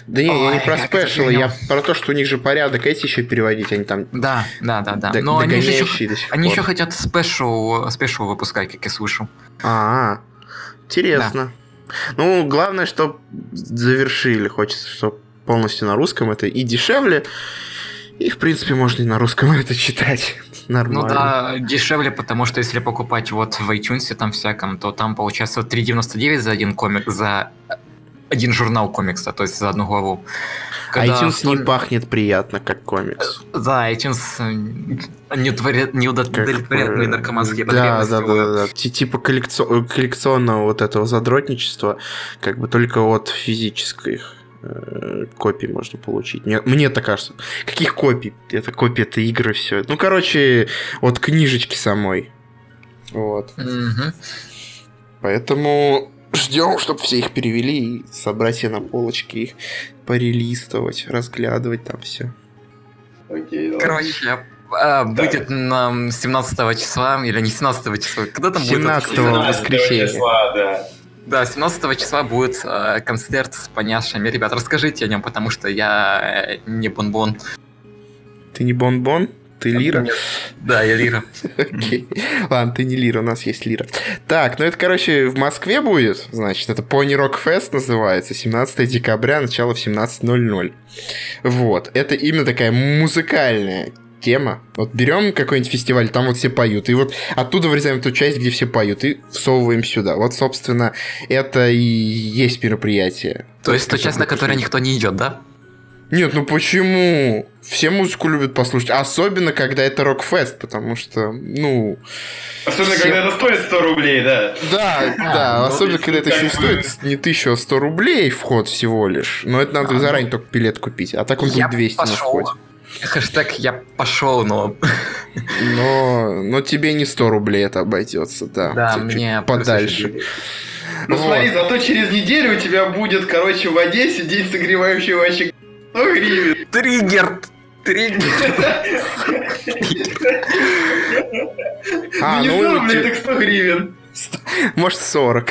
Да не, я не про special ы, я про то, что у них же порядок эти еще переводить, они там Да, да, да, да. д- Но они еще, они еще хотят special, special выпускать, как я слышал. А, интересно. Ну, главное, что завершили. Хочется, чтобы полностью на русском это и дешевле, и, в принципе, можно и на русском *laughs* это читать. Нормально. Ну да, дешевле, потому что если покупать вот в iTunes там всяком, то там получается 3,99 за один комик, за один журнал комикса, то есть за одну главу. Когда iTunes не столь- пахнет приятно, как комикс. Да, iTunes э, не, удовлетворяет- не мои э, наркоманские да, да, да, да, да. Ти- Типа коллекцо- коллекционного вот этого задротничества, как бы только от физических э, копий можно получить. Мне, мне так кажется. Каких копий? Это копии, это игры, все. Ну, короче, от книжечки самой. Вот. Мгм. Поэтому ждем, чтобы все их перевели и собрать себе на полочке их порелистывать, разглядывать там все. Окей. Короче, а, будет нам 17 числа, или не 17 числа, когда там будет? 17 вообще? 17 17 воскресенье. числа, да. Да, 17 числа будет э, концерт с поняшами. Ребят, расскажите о нем, потому что я не бонбон. Ты не Бон-Бон? Ты Лира? Да, я Лира. *laughs* Окей. Ладно, ты не Лира, у нас есть Лира. Так, ну это, короче, в Москве будет, значит, это Pony Rock Fest называется, 17 декабря, начало в 17.00. Вот, это именно такая музыкальная тема. Вот берем какой-нибудь фестиваль, там вот все поют, и вот оттуда вырезаем ту часть, где все поют, и всовываем сюда. Вот, собственно, это и есть мероприятие. То есть то часть, на которое никто не идет, да? Нет, ну почему? Все музыку любят послушать. Особенно, когда это рок-фест, потому что, ну... Особенно, Все- когда это стоит 100 рублей, да. Да, да, ну, особенно, когда это еще и как бы- стоит не 1000, а 100 рублей вход всего лишь. Но это надо А, заранее только билет купить, а так он будет 200 на входе. *laughs* Хэштег я пошел, но... Но, но тебе не 100 рублей это обойдется, да. Да, Чуть-чуть мне подальше. Ну Вот. смотри, зато через неделю у тебя будет, короче, в Одессе день согревающего очага. 100 гривен. Триггер! Триггер! А, ну не ну, 100 рублей, те- так 100 гривен. Может 40.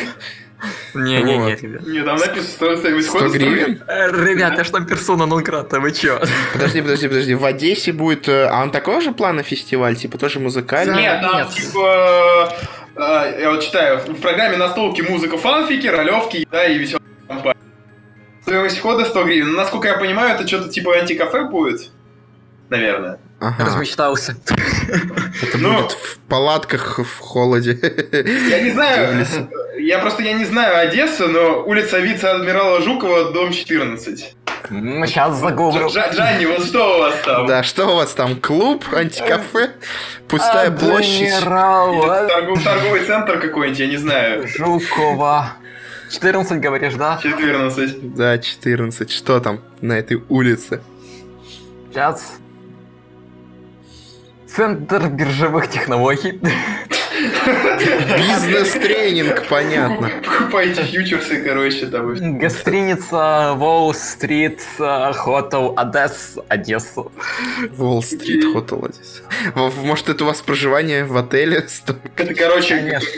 Не-не-не, Вот. ребят. Не, там написано стоимость 100 входа гривен? Э, Ребят, я ж там персона нон-грата, вы чё? Подожди, подожди, подожди. В Одессе будет... э, А он такого же плана фестиваль? Типа тоже музыкальный? Нет, там Нет. типа... э, Я вот читаю, в программе настолки музыка фанфики, ролевки, да, и веселая компания. Стоимость входа 100 гривен. Ну, Насколько я понимаю, это что-то типа антикафе будет. Наверное. Ага. Размечтался. Это Ну. будет в палатках в холоде. Я не знаю, я просто я не знаю Одессу, но улица вице-адмирала Жукова, дом 14. Ну, сейчас загуглю. Джа- Джанни, вот что у вас там? Да, что у вас там? Клуб, антикафе, пустая площадь. Адмирала Торгов- торговый центр какой-нибудь, я не знаю. Жукова. 14, говоришь, да? 14. Да, 14. Что там на этой улице? Сейчас. Центр биржевых технологий. Бизнес-тренинг, понятно. Покупайте фьючерсы, короче, там. Гостиница Уолл-стрит, э, Хотел Одесс, Одесса. Уолл-стрит, хотел Одесса. В- Может, это у вас проживание в отеле? Это, короче, Конечно.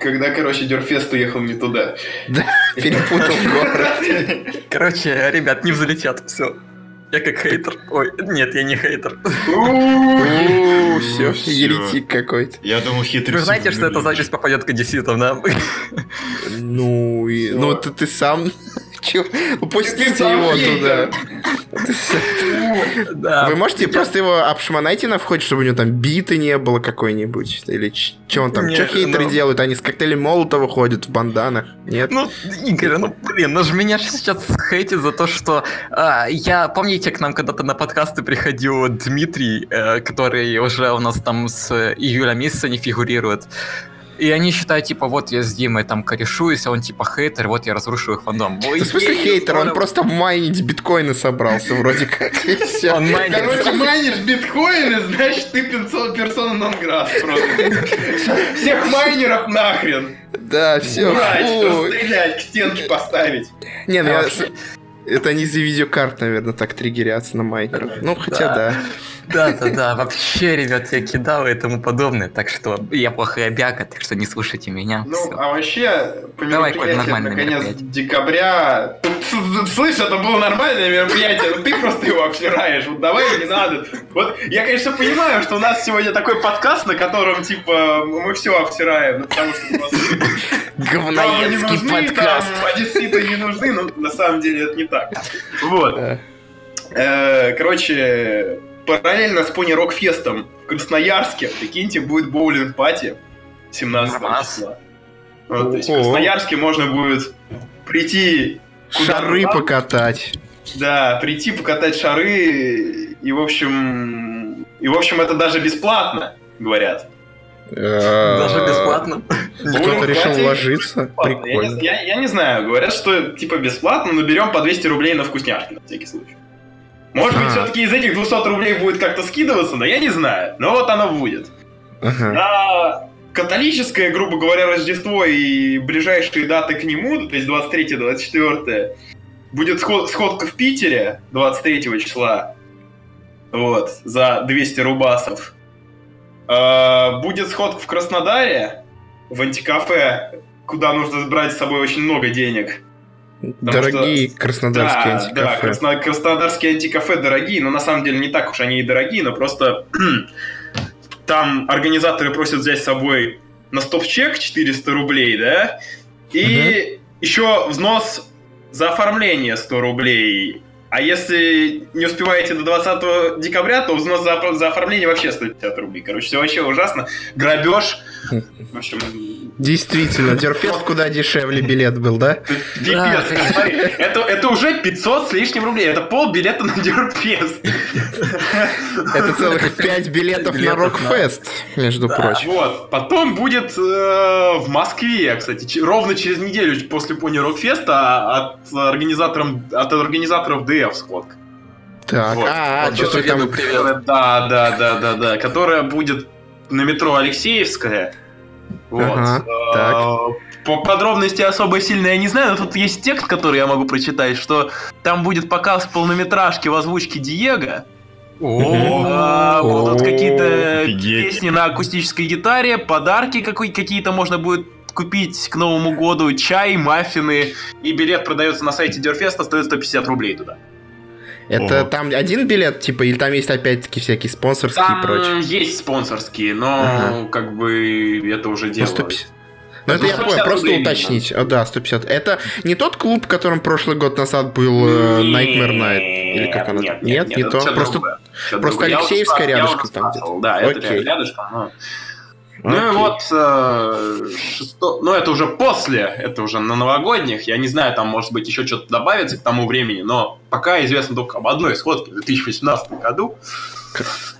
Когда, короче, Дерфест уехал не туда. Да, перепутал *laughs* город. *laughs* Короче, ребят, не взлетят, все. Я как хейтер. Ой, нет, я не хейтер. Все, еретик какой-то. Я думал, хитрый Вы знаете, что эта запись попадет к одесситам, да? Ну, ну ты сам... Упустите его туда. Да. Вы можете просто его обшмонайте на входе, чтобы у него там биты не было какой-нибудь? Или что он там? Что хейтеры ну- делают? Они с коктейлем Молотова ходят в банданах? Нет? Ну, Игорь, ну блин, ну же меня сейчас хейтит за то, что а, я, помните, к нам когда-то на подкасты приходил Дмитрий, э, который уже у нас там с июля месяца не фигурирует. И они считают, типа, вот я с Димой там корешуюсь, а он типа хейтер, вот я разрушу их фандом. Ой, в смысле ей, хейтер? Он просто майнить биткоины собрался вроде как. Он майнер. Короче, майнишь биткоины, значит, ты персо- персона нон град просто. Всех майнеров нахрен. Да, все. Брать, расстрелять, к стенке поставить. Не, ну я... Это они за видеокарт, наверное, так триггерятся на майнерах. Ну, хотя Да. Да. Да, да, вообще, ребят, я кидал и тому подобное, так что я плохая бяка, так что не слушайте меня. Ну, всё. а вообще, по Давай, Коль, нормальное на конец мероприятие. декабря... Слышь, это было нормальное мероприятие, но ты просто его обсираешь. Вот давай не надо. Вот я, конечно, понимаю, что у нас сегодня такой подкаст, на котором, типа, мы все обсираем, ну, потому что у нас Нам не Говноедский подкаст. одесситы не нужны, но на самом деле это не так. Вот. Э, Короче, параллельно с Пони Рок Фестом в Красноярске, прикиньте, будет боулинг-пати 17 Нормас. числа. Вот, то есть в. Красноярске можно будет прийти Шары надо. покатать. Да, прийти покатать шары, и в общем... И в общем это даже бесплатно, говорят. Даже Даже бесплатно. Кто-то решил ложиться. Прикольно. я не знаю, говорят, что типа бесплатно, но берем по 200 рублей на вкусняшки на всякий случай. Может быть, А. все-таки из этих 200 рублей будет как-то скидываться, но я не знаю. Но вот оно будет. Ага. На католическое, грубо говоря, Рождество и ближайшие даты к нему, то есть 23-24, будет сход- сходка в Питере 23 числа. Вот, за 200 рубасов. А, Будет сходка в Краснодаре, в антикафе, куда нужно брать с собой очень много денег. Дорогие краснодарские да, да, антикафе. красно- краснодарские антикафе дорогие, но на самом деле не так уж они и дорогие, но просто *clears throat* там организаторы просят взять с собой на стоп-чек 400 рублей, да, и еще взнос за оформление 100 рублей. А если не успеваете до 20 декабря, то взнос за, за оформление вообще 150 рублей. Короче, все вообще ужасно. Грабеж. В общем, Действительно, Дерфест куда дешевле билет был, да? *laughs* Пипец, смотри, это, это уже 500 с лишним рублей. Это пол билета на Дюрфест. Это целых пять билетов на Билетов на- Рокфест, между прочим. Вот. Потом будет э, в Москве, кстати, ч- ровно через неделю после Пони Рокфеста от, организатором, от организаторов ДФ сходка. Так, Вот. а, Вот что-то тоже там... Да, да, да, да, да. Которая будет на метро Алексеевская. Вот. Ага, Э, так. По подробности особо сильно я не знаю, но тут есть текст, который я могу прочитать, что там будет показ полнометражки в озвучке Диего. Будут О, какие-то песни на акустической гитаре, подарки какие-то можно будет купить к Новому году чай, маффины, и билет продается на сайте Дерфеста, стоит 150 рублей туда. Это Ого. там один билет, типа, или там есть опять-таки всякие спонсорские и Там прочее? есть спонсорские, но Ага. как бы это уже Ну, дело. 150. Ну, это Ну, я понял, 150 просто уточнить. О, да, 150. Это не тот клуб, в котором прошлый год назад был э, Nightmare Night? Или как оно? Нет, Нет, не это то. что-то Просто другое. Просто другое. Алексеевская я рядышком там спрашивал, Да, это Окей. рядышком. но- Ну и вот, э, шесто- ну это уже после, это уже на новогодних, я не знаю, там может быть еще что-то добавится к тому времени, но пока известно только об одной сходке в 2018 году.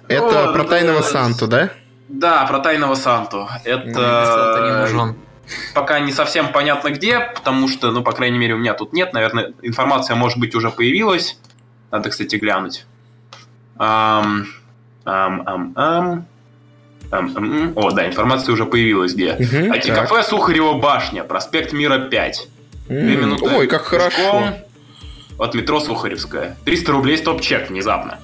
Это Вот, про тайного это- Санту, да? Да, про тайного Санту. Это Санта не нужен. пока не совсем понятно где, потому что, ну, по крайней мере, у меня тут нет. Наверное, информация, может быть, уже появилась. Надо, кстати, глянуть. Ам, ам, ам, ам. Ам, ам, ам. О, да, информация уже появилась где. Мгм, так. Антикафе Сухарева башня, проспект Мира 5. Две минуты Ой, как хорошо. От метро Сухаревская. 300 рублей стоп-чек внезапно.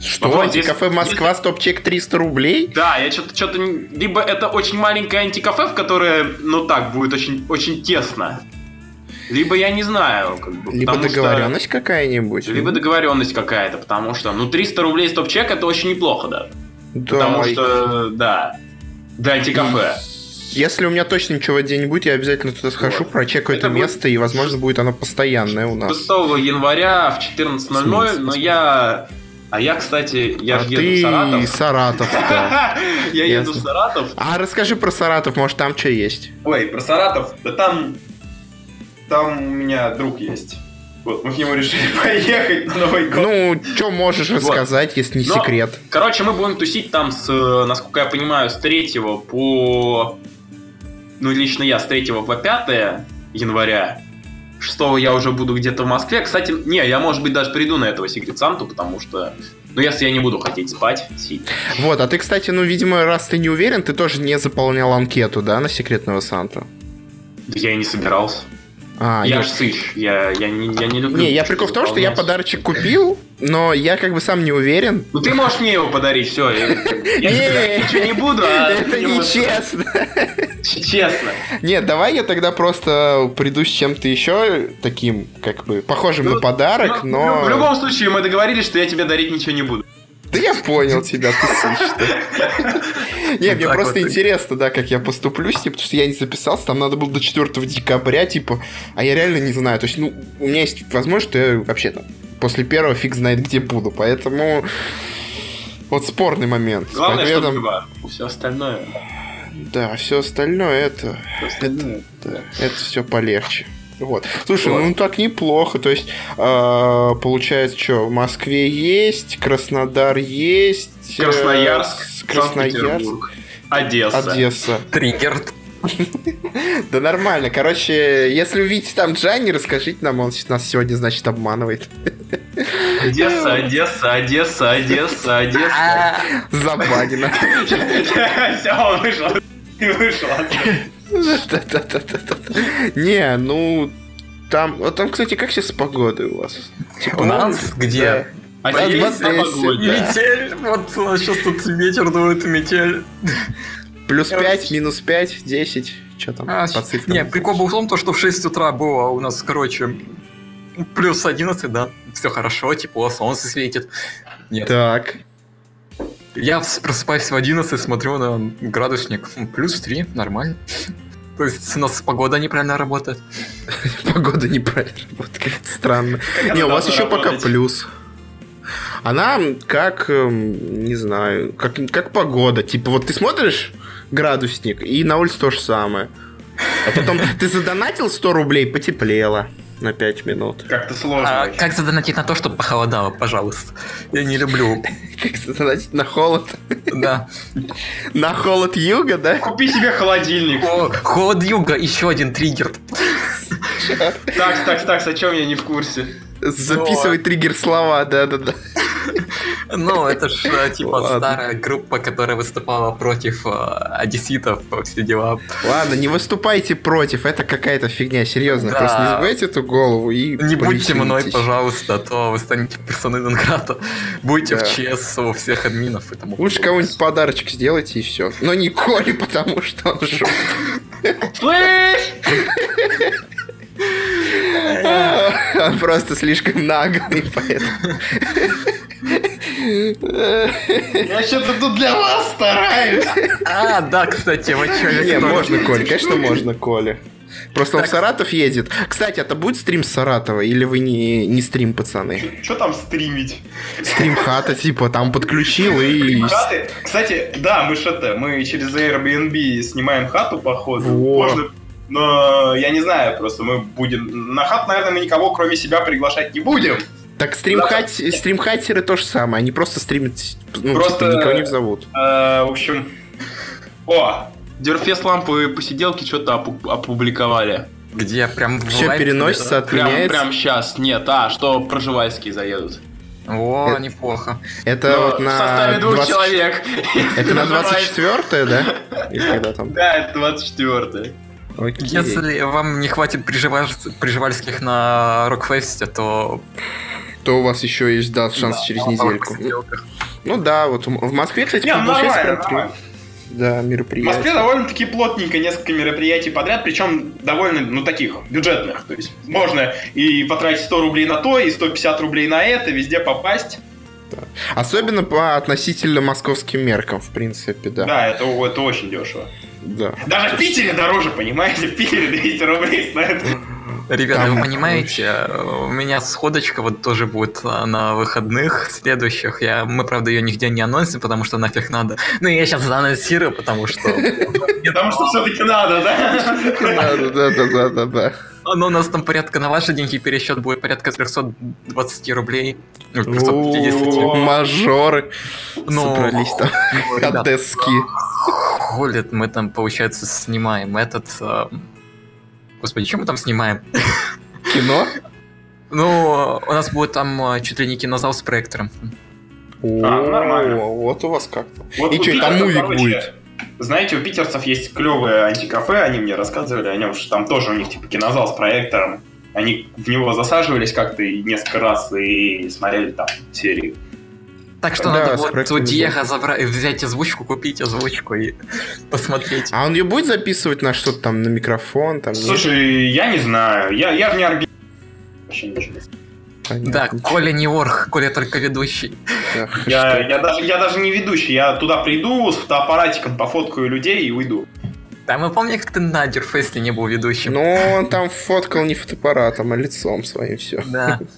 Что, здесь- антикафе Москва, стоп-чек 300 рублей? Да, я что-то, что-то, либо это очень маленькое антикафе, в которое, ну так, будет очень, очень тесно, либо я не знаю, как бы, Либо потому что- договоренность какая-нибудь. либо договоренность какая-то, потому что, ну, 300 рублей стоп-чек это очень неплохо, да, Да, потому что, да, для антикафе. Если у меня точно ничего в день не будет, я обязательно туда схожу, Вот. прочекаю это, Это будет- место, и, возможно, будет оно постоянное у нас. 6 января в 14.00, В смысле? но я, а я, кстати, я а же еду в Саратов. Саратов, да. *laughs* Я еду в. Саратов. А расскажи про Саратов, может, там что есть? Ой, про Саратов, да там, там у меня друг есть. Вот, мы к нему решили *laughs* поехать на Новый год. Ну, что можешь Вот. рассказать, если не Но- секрет? Короче, мы будем тусить там с, насколько я понимаю, с 3 по... Ну, лично я с 3 по 5 января. 6 я уже буду где-то в Москве. Кстати, не, я, может быть, даже приду на этого Секрет Санту, потому что... Ну, если я не буду хотеть спать, сидеть. Вот, а ты, кстати, ну, видимо, раз ты не уверен, ты тоже не заполнял анкету, да, на секретного Санту? Да я и не собирался. А, я я- ж сыч, я, я, не, я не люблю... Не, я прикол в том, что я подарочек купил, но я как бы сам не уверен. Ну, ты можешь мне его подарить, все. Я, я ничего не буду, а... Это нечестно. Честно. Нет, давай я тогда просто приду с чем-то еще таким, как бы, похожим Ну, на подарок, Ну, но... В любом случае, мы договорились, что я тебе дарить ничего не буду. Да я понял тебя, ты слышишь. Не, мне Так просто интересно, да, как я поступлю с ним, потому что я не записался, там надо было до 4 декабря, типа, а я реально не знаю. То есть, ну, у меня есть возможность, что я вообще там после первого фиг знает где буду, поэтому вот спорный момент. Главное, Поэтому чтобы. Все остальное. Да, все остальное это, всё остальное. да, это все полегче. Вот. Слушай, Вот. ну так неплохо. То есть, э, получается, что, в Москве есть, Краснодар есть, э, Красноярск, с- Красноярск, Одесса. Одесса. Триггер. *laughs* Да нормально. Короче, если увидите там Джанни, расскажите нам, он нас сегодня, значит, обманывает. Одесса, Одесса, Одесса, Одесса, Одесса. Забагина. Все, он вышел. И вышел. *laughs* Не, ну... Там, вот там, кстати, как сейчас с погодой у вас? Типа, У нас где? А. Метель. Вот у нас сейчас тут ветер дует, метель. Плюс 5, минус 5, 10. Что там А, по цифрам? Не, прикол был в том, то, что в 6 утра было у нас, короче, плюс 11, да. Все хорошо, тепло, солнце светит. Нет. Так. Я просыпаюсь в 11, смотрю на градусник. м, Плюс 3, нормально. *laughs* То есть у нас погода неправильно работает. *laughs* Погода неправильно работает, странно. *laughs* Не, у вас еще пока плюс. Она как, эм, не знаю, как, как погода. Типа, вот ты смотришь градусник, и на улице то же самое. А потом ты задонатил 100 рублей, потеплело на 5 минут. Как-то сложно. А как задонатить на то, чтобы похолодало, пожалуйста? Я не люблю. *laughs* Как задонатить на холод? Да. На холод юга, да? Купи себе холодильник. О, холод юга, еще один триггер. *laughs* Такс, такс, такс, о чем я не в курсе? Записывай триггер слова, да-да-да. Ну, это ж э, типа Ладно. старая группа, которая выступала против э, одесситов, все дела. Ладно, не выступайте против, это какая-то фигня, серьезно. Да. Просто не забывайте эту голову и Не будьте мной, пожалуйста, а то вы станете персоной Донграта. Будьте Да. в ЧС у всех админов и тому Лучше кому-нибудь подарочек сделайте и все. Но не Коле, *laughs* потому что он шут. Слышь! Он просто слишком наглый, поэтому... Я что-то тут для вас стараюсь. А, да, кстати, вот человек. Не, можно, Коля, конечно, можно, Коля. Просто он в Саратов едет. Кстати, это будет стрим с Саратова, или вы не, не стрим, пацаны? Что там стримить? Стрим хата, типа, там подключил и... Хаты? Кстати, да, мы ж это, мы через Airbnb снимаем хату, походу. Можно, но я не знаю, просто мы будем... На хат, наверное, мы никого, кроме себя, приглашать не будем. Так стримхат, стримхатеры то же самое, они просто стримят, ну, Просто- типа, никого не зовут. Э, в общем... О, Дерфест лампы посиделки что-то опу- опубликовали. Где прям в Все лайке, переносится, да? Прям, отменяется. прям сейчас. Нет, а, что проживальские заедут. О, Это- неплохо. Это Но вот В на... составе двух 20 человек. Это на Называется- 24 да? Или когда там? Да, это 24 Окей. Если вам не хватит приживальс- приживальских на Рокфесте, то... То у вас еще есть, да, шанс Да, через недельку. посиделках. Ну да, вот в в Москве, кстати, Не, ну получается нормально, нормально. Да, В мероприятие. Москве довольно-таки плотненько несколько мероприятий подряд, причем довольно, ну, таких, бюджетных. То есть можно и потратить 100 рублей на то, и 150 рублей на это, везде попасть. Особенно по относительно московским меркам, в принципе, да. Да, это, это очень дешево. Да. Даже в Питере дороже, понимаете? В Питере 200 рублей стоит. Ребята, Там вы понимаете, у меня сходочка вот тоже будет э, на выходных следующих. Я, мы, правда, ее нигде не анонсим, потому что нафиг надо. Ну, я сейчас анонсирую, потому что... *laughs* Потому что все-таки надо, да? Да, да, да, да, да, да. Ну, у нас там порядка на ваши деньги пересчет будет порядка 320 рублей. Ну, 350. О, Мажоры Ну, собрались там. ребят, *laughs* Одесские. Холит, мы там, получается, снимаем этот... э, Господи, что мы там снимаем? Кино? Ну, у нас будет там э, чуть ли не кинозал с проектором. О, нормально. Вот у вас как-то. Вот И чё, там мувик будет? Знаете, у питерцев есть клевое антикафе, они мне рассказывали о нем, что там тоже у них типа кинозал с проектором. Они в него засаживались как-то и несколько раз и смотрели там серии. Так что Да, надо вот у Диего забрать, взять озвучку, купить озвучку и *laughs* посмотреть. А он ее будет записывать на что-то там, на микрофон? Там, нет? Слушай, я не знаю, я, я в не организовал. Вообще ничего не знаю. Да, Понятно. Коля не орх, Коля только ведущий. Да, Я, я, даже, я даже не ведущий, я туда приду с фотоаппаратиком, пофоткаю людей и уйду. Да, мы помним, как ты на Дюрфесте не был ведущим. Ну, он там фоткал не фотоаппаратом, а лицом своим все. Да. *laughs*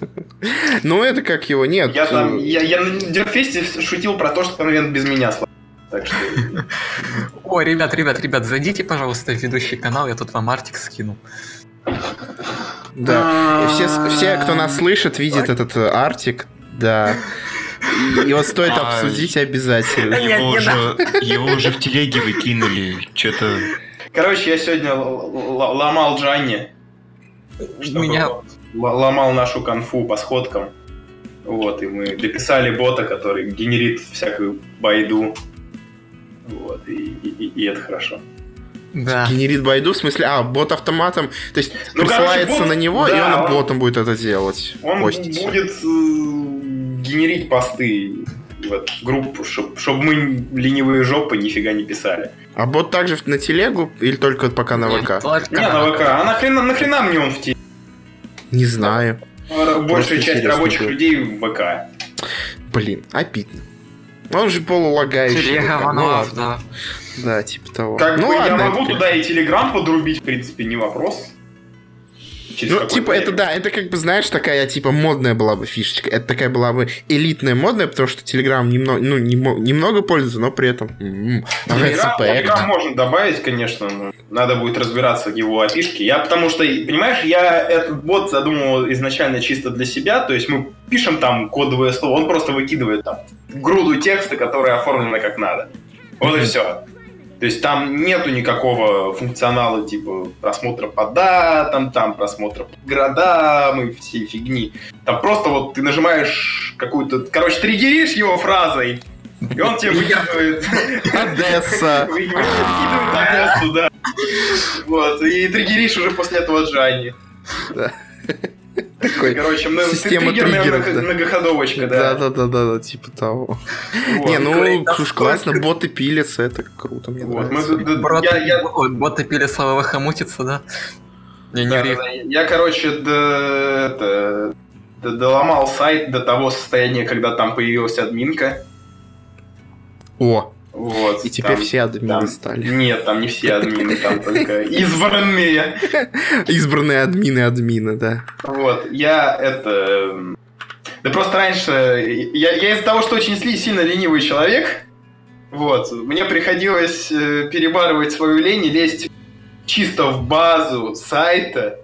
Ну, это как его, нет. Я там, э, я, я на Дерфесте шутил про то, что конвент без меня слаб. Так что... *laughs* О, ребят, ребят, ребят, зайдите, пожалуйста, в ведущий канал, я тут вам артик скину. Да. И все, все, кто нас слышит, видит этот э, артик, да. *laughs* И его стоит А, обсудить обязательно. Его уже, его уже в телеге выкинули. Что-то... Короче, я сегодня ломал Джанни. Меня... ломал нашу конфу по сходкам. Вот, и мы дописали бота, который генерит всякую байду. Вот, и, и- и это хорошо. Да. Генерит байду, в смысле, а, бот автоматом, то есть Ну, присылается короче, бот- на него, и да, он он- ботом будет это делать. Он постить. будет генерить посты в эту группу, чтобы мы ленивые жопы нифига не писали. А бот также на телегу или только пока на Нет, ВК? только Не, на ВК. А нахрена, нахрена мне он в теле? Не знаю. Большая часть интересно рабочих будет. людей в ВК. Блин, обидно. Он же полулагающий. Телега ВК. Ну да. Да, типа того. Как ну бы ладно, я могу это- туда и Телеграм подрубить, в принципе, не вопрос. Через Ну, типа, это время. да, это как бы, знаешь, такая, типа, модная была бы фишечка. Это такая была бы элитная модная, потому что Телеграм немного, ну, немного пользуется, но при этом... м-м, Телеграм, респект. Телеграм можно добавить, конечно, но надо будет разбираться в его опишке. Я потому что, понимаешь, я этот бот задумывал изначально чисто для себя, то есть мы пишем там кодовое слово, он просто выкидывает там груду текста, которая оформлена как надо. Вот и все. То есть там нету никакого функционала типа просмотра по датам, там просмотра по городам и всей фигни. Там просто вот ты нажимаешь какую-то... Короче, триггеришь его фразой, и он тебе выкидывает... Одесса. Вы- *laughs* вы- выкидывает Одессу, да. Вот, и триггеришь уже после этого Джанни. Такой, Короче, ну, Система триггеров, много- да. многоходовочка, да. Да-да-да-да, типа того. Вот. Не, ну, уж классно, боты пилятся, это круто, мне Вот, мы нравится. тут- Брат, я- я- боты пили слова хомутится, да? Не, не Да, грех. да, Я, короче, до- это, до- доломал сайт до того состояния, когда там появилась админка. О, Вот. и теперь там- все админы там- стали. Нет, там не все админы, там только избранные. Избранные админы админа, да. Вот, я это... Да просто раньше... Я, я из-за того, что очень сильно ленивый человек, вот, мне приходилось э, перебарывать свою лень и лезть чисто в базу сайта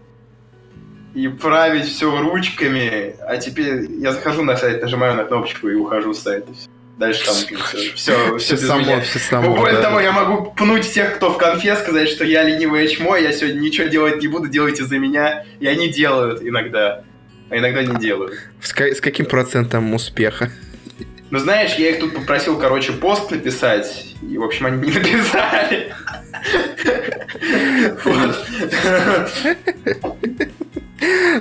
и править все ручками, а теперь я захожу на сайт, нажимаю на кнопочку и ухожу с сайта. Дальше там все, все, Все само, все само. Более да. того, я могу пнуть всех, кто в конфе, сказать, что я ленивое чмо, я сегодня ничего делать не буду, делайте за меня. И они делают иногда, а иногда не делают. С, с каким процентом успеха? Ну знаешь, я их тут попросил, короче, пост написать, и, в общем, они не написали. *laughs* *laughs*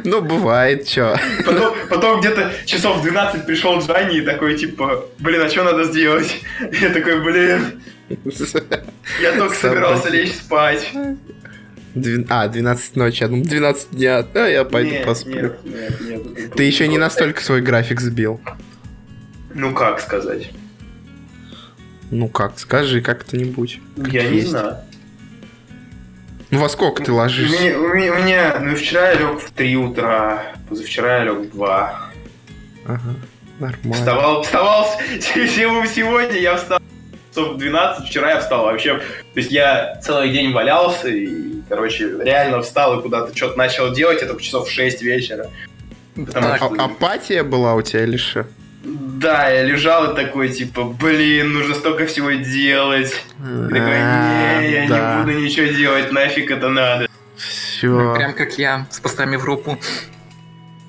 Ну, бывает, чё. Потом, потом где-то часов в 12 пришел Джанни и такой, типа, блин, а что надо сделать? Я такой, блин, я только собирался лечь спать. А, 12 ночи, я думал, 12 дня. А, я пойду Нет, посплю. нет, нет, нет. Ты еще не настолько свой график сбил. Ну как сказать? Ну как, скажи как-то-нибудь. как Я не есть. знаю. Ну во сколько ты ложишься? у меня- у меня- ну вчера я лег в 3 утра, позавчера я лег в 2. Ага, нормально. Вставал, вставал, сегодня я встал часов в 12, вчера я встал вообще. То есть я целый день валялся и, короче, реально встал и куда-то что-то начал делать, это часов в 6 вечера. Потому Так, что- А- апатия была у тебя или что? Да, я лежал и такой, типа, блин, нужно столько всего делать. И такой, не, я не буду ничего делать, нафиг это надо. Все. Прям как я, с постами в группу.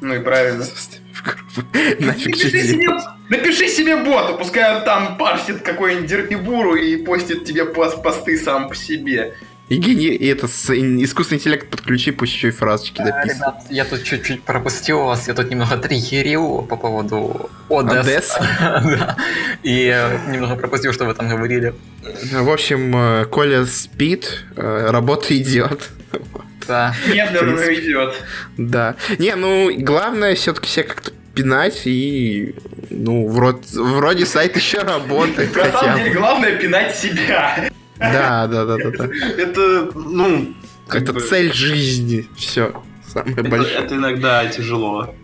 Ну и правильно. *laughs* Нафиг Напиши себе, напиши себе боту, пускай он там парсит какой-нибудь дерпибуру и постит тебе пост- посты сам по себе. И, гени- и это с- искусственный интеллект подключи, пусть еще и фразочки дописывает. Ребят, я тут чуть-чуть пропустил вас, я тут немного триггерил по поводу Одесс. *laughs* Да. И э, немного пропустил, что вы там говорили. В общем, э, Коля спит, э, работа *laughs* идет. Да. Принципе. идет. Да. Не, ну, главное все-таки себя как-то пинать и, ну, вроде, вроде сайт еще работает На самом деле, главное пинать себя. Да, да, да, да, да. Это, ну, Это цель жизни. Все. Самое большое. это иногда тяжело.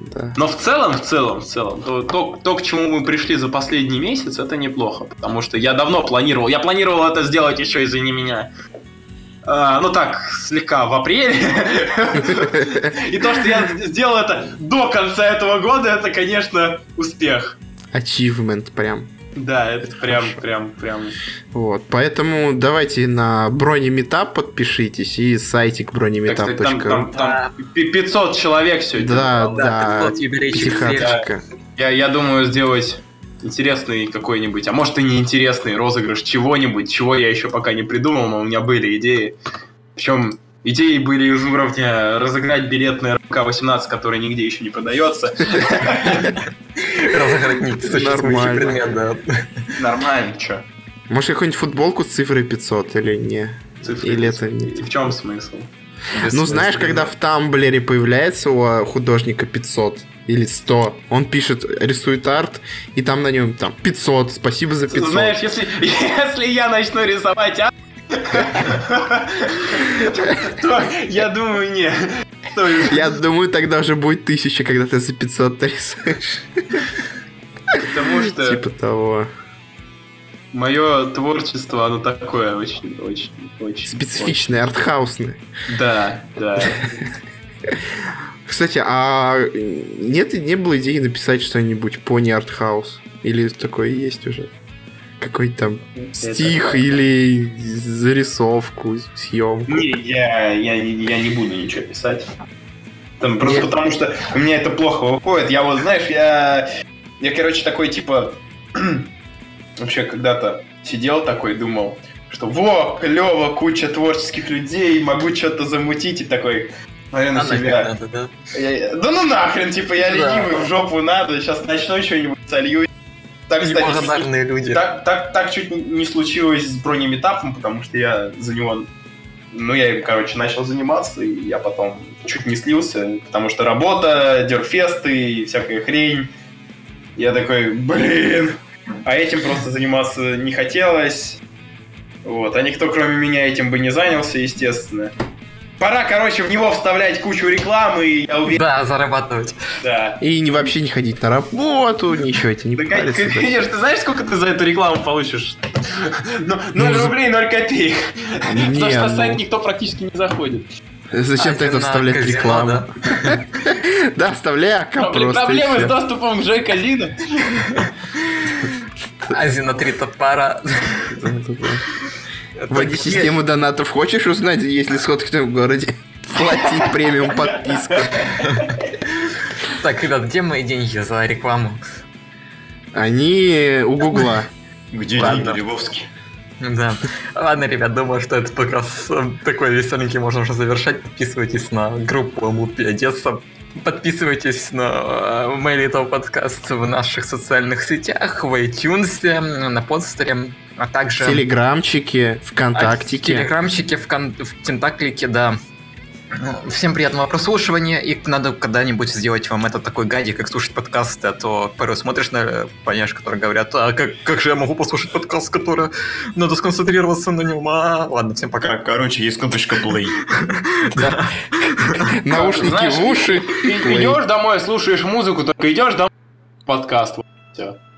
Да. Но в целом, в целом, в целом, то, то, то, к чему мы пришли за последний месяц, это неплохо. Потому что я давно планировал. Я планировал это сделать еще из-за не меня. А, ну так, слегка в апреле. *laughs* И то, что я сделал это до конца этого года, это, конечно, успех. Achievement прям. Да, это прям, прям, прям. Вот. Поэтому давайте на бронеметап подпишитесь и сайтик там, бронеметап.ру. там, там пи- 500 человек сегодня. Да, Да, да. 500 юбилейчик Психаточка. Я, я думаю сделать интересный какой-нибудь, а может и неинтересный розыгрыш чего-нибудь, чего я еще пока не придумал, но у меня были идеи. Причем идеи были из уровня разыграть билет на РК-18, который нигде еще не продается. Разыграть Нормально. предмет, да. Нормально, что? Может, какую-нибудь футболку с цифрой 500 или не? Или это не И в чем смысл? Ну, знаешь, когда в Тамблере появляется у художника 500 или 100, он пишет, рисует арт, и там на нем там 500, спасибо за 500. Знаешь, если, *laughs* если я начну рисовать, а? Я думаю, не. То есть, Я думаю, тогда уже будет 1000, когда ты за 500 рисуешь. Потому что Типа того. мое творчество, оно такое очень, очень, очень... Специфичный, артхаусный. очень- Да, да. Кстати, а нет, не было идеи написать что-нибудь по не артхаус? Или такое есть уже? Какой-то стих или зарисовку, съемку. Не, я, я, не- я не буду ничего писать. Там, просто Нет. потому что у меня это плохо выходит. Я вот, знаешь, я... Я, короче, такой, типа... *clears throat* вообще, когда-то сидел такой, думал, что во, клево, куча творческих людей, могу что-то замутить, и такой... Смотрю на А себя. надо, да? Я- Да ну нахрен, типа, я Да. ленивый, в жопу надо, сейчас начну что-нибудь солью. Так, кстати, Неблагодарные люди. так, так, так чуть не случилось с бронеметапом, потому что я за него... Ну, я, им, короче, начал заниматься, и я потом чуть не слился, потому что работа, дерфесты и всякая хрень. Я такой, блин, а этим просто заниматься не хотелось. Вот, а никто, кроме меня, этим бы не занялся, естественно. Пора, короче, в него вставлять кучу рекламы, и я уверен, Да, зарабатывать. да. И не вообще не ходить на работу, ничего эти не Да, конечно, ты знаешь, сколько ты за эту рекламу получишь? Ну, 0 за- рублей, 0 копеек. Не, Потому что на ну, сайт никто практически не заходит. Зачем ты это вставлять казино, рекламу? *laughs* да. Вставляй ака Проблем- просто. Проблемы с доступом к Джой Казино. Азина три топора. Вводи систему донатов. Хочешь узнать, есть ли сходки в твоем городе? *laughs* Плати премиум подписку. *laughs* Так, ребят, где мои деньги за рекламу? Они у Гугла. Где деньги, Львовский? Да. Ладно, ребят, думаю, что этот подкаст э, такой веселенький можно уже завершать. Подписывайтесь на группу Мупи Одесса. Подписывайтесь на My Little Podcast в наших социальных сетях, в iTunes, на подстере, а также... Телеграмчики, А, В ВКонтактике. Телеграмчике, в, кон- в Тентаклике, да. Ну, Всем приятного прослушивания, и надо когда-нибудь сделать вам это такой гайдик, как слушать подкасты, а то порой смотришь на поняшек, которые говорят, а как, как же я могу послушать подкаст, который надо сконцентрироваться на нем, а ладно, всем пока. Кор- Короче, есть кнопочка play. *laughs* Да. *laughs* Наушники в уши. Идешь домой, слушаешь музыку, только идешь домой, подкаст.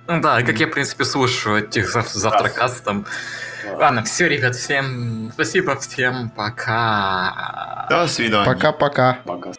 Да, как я, в принципе, слушаю этих зав- завтракаст там. Ладно, все, ребят, всем спасибо, всем пока. До свидания. Пока-пока. Пока.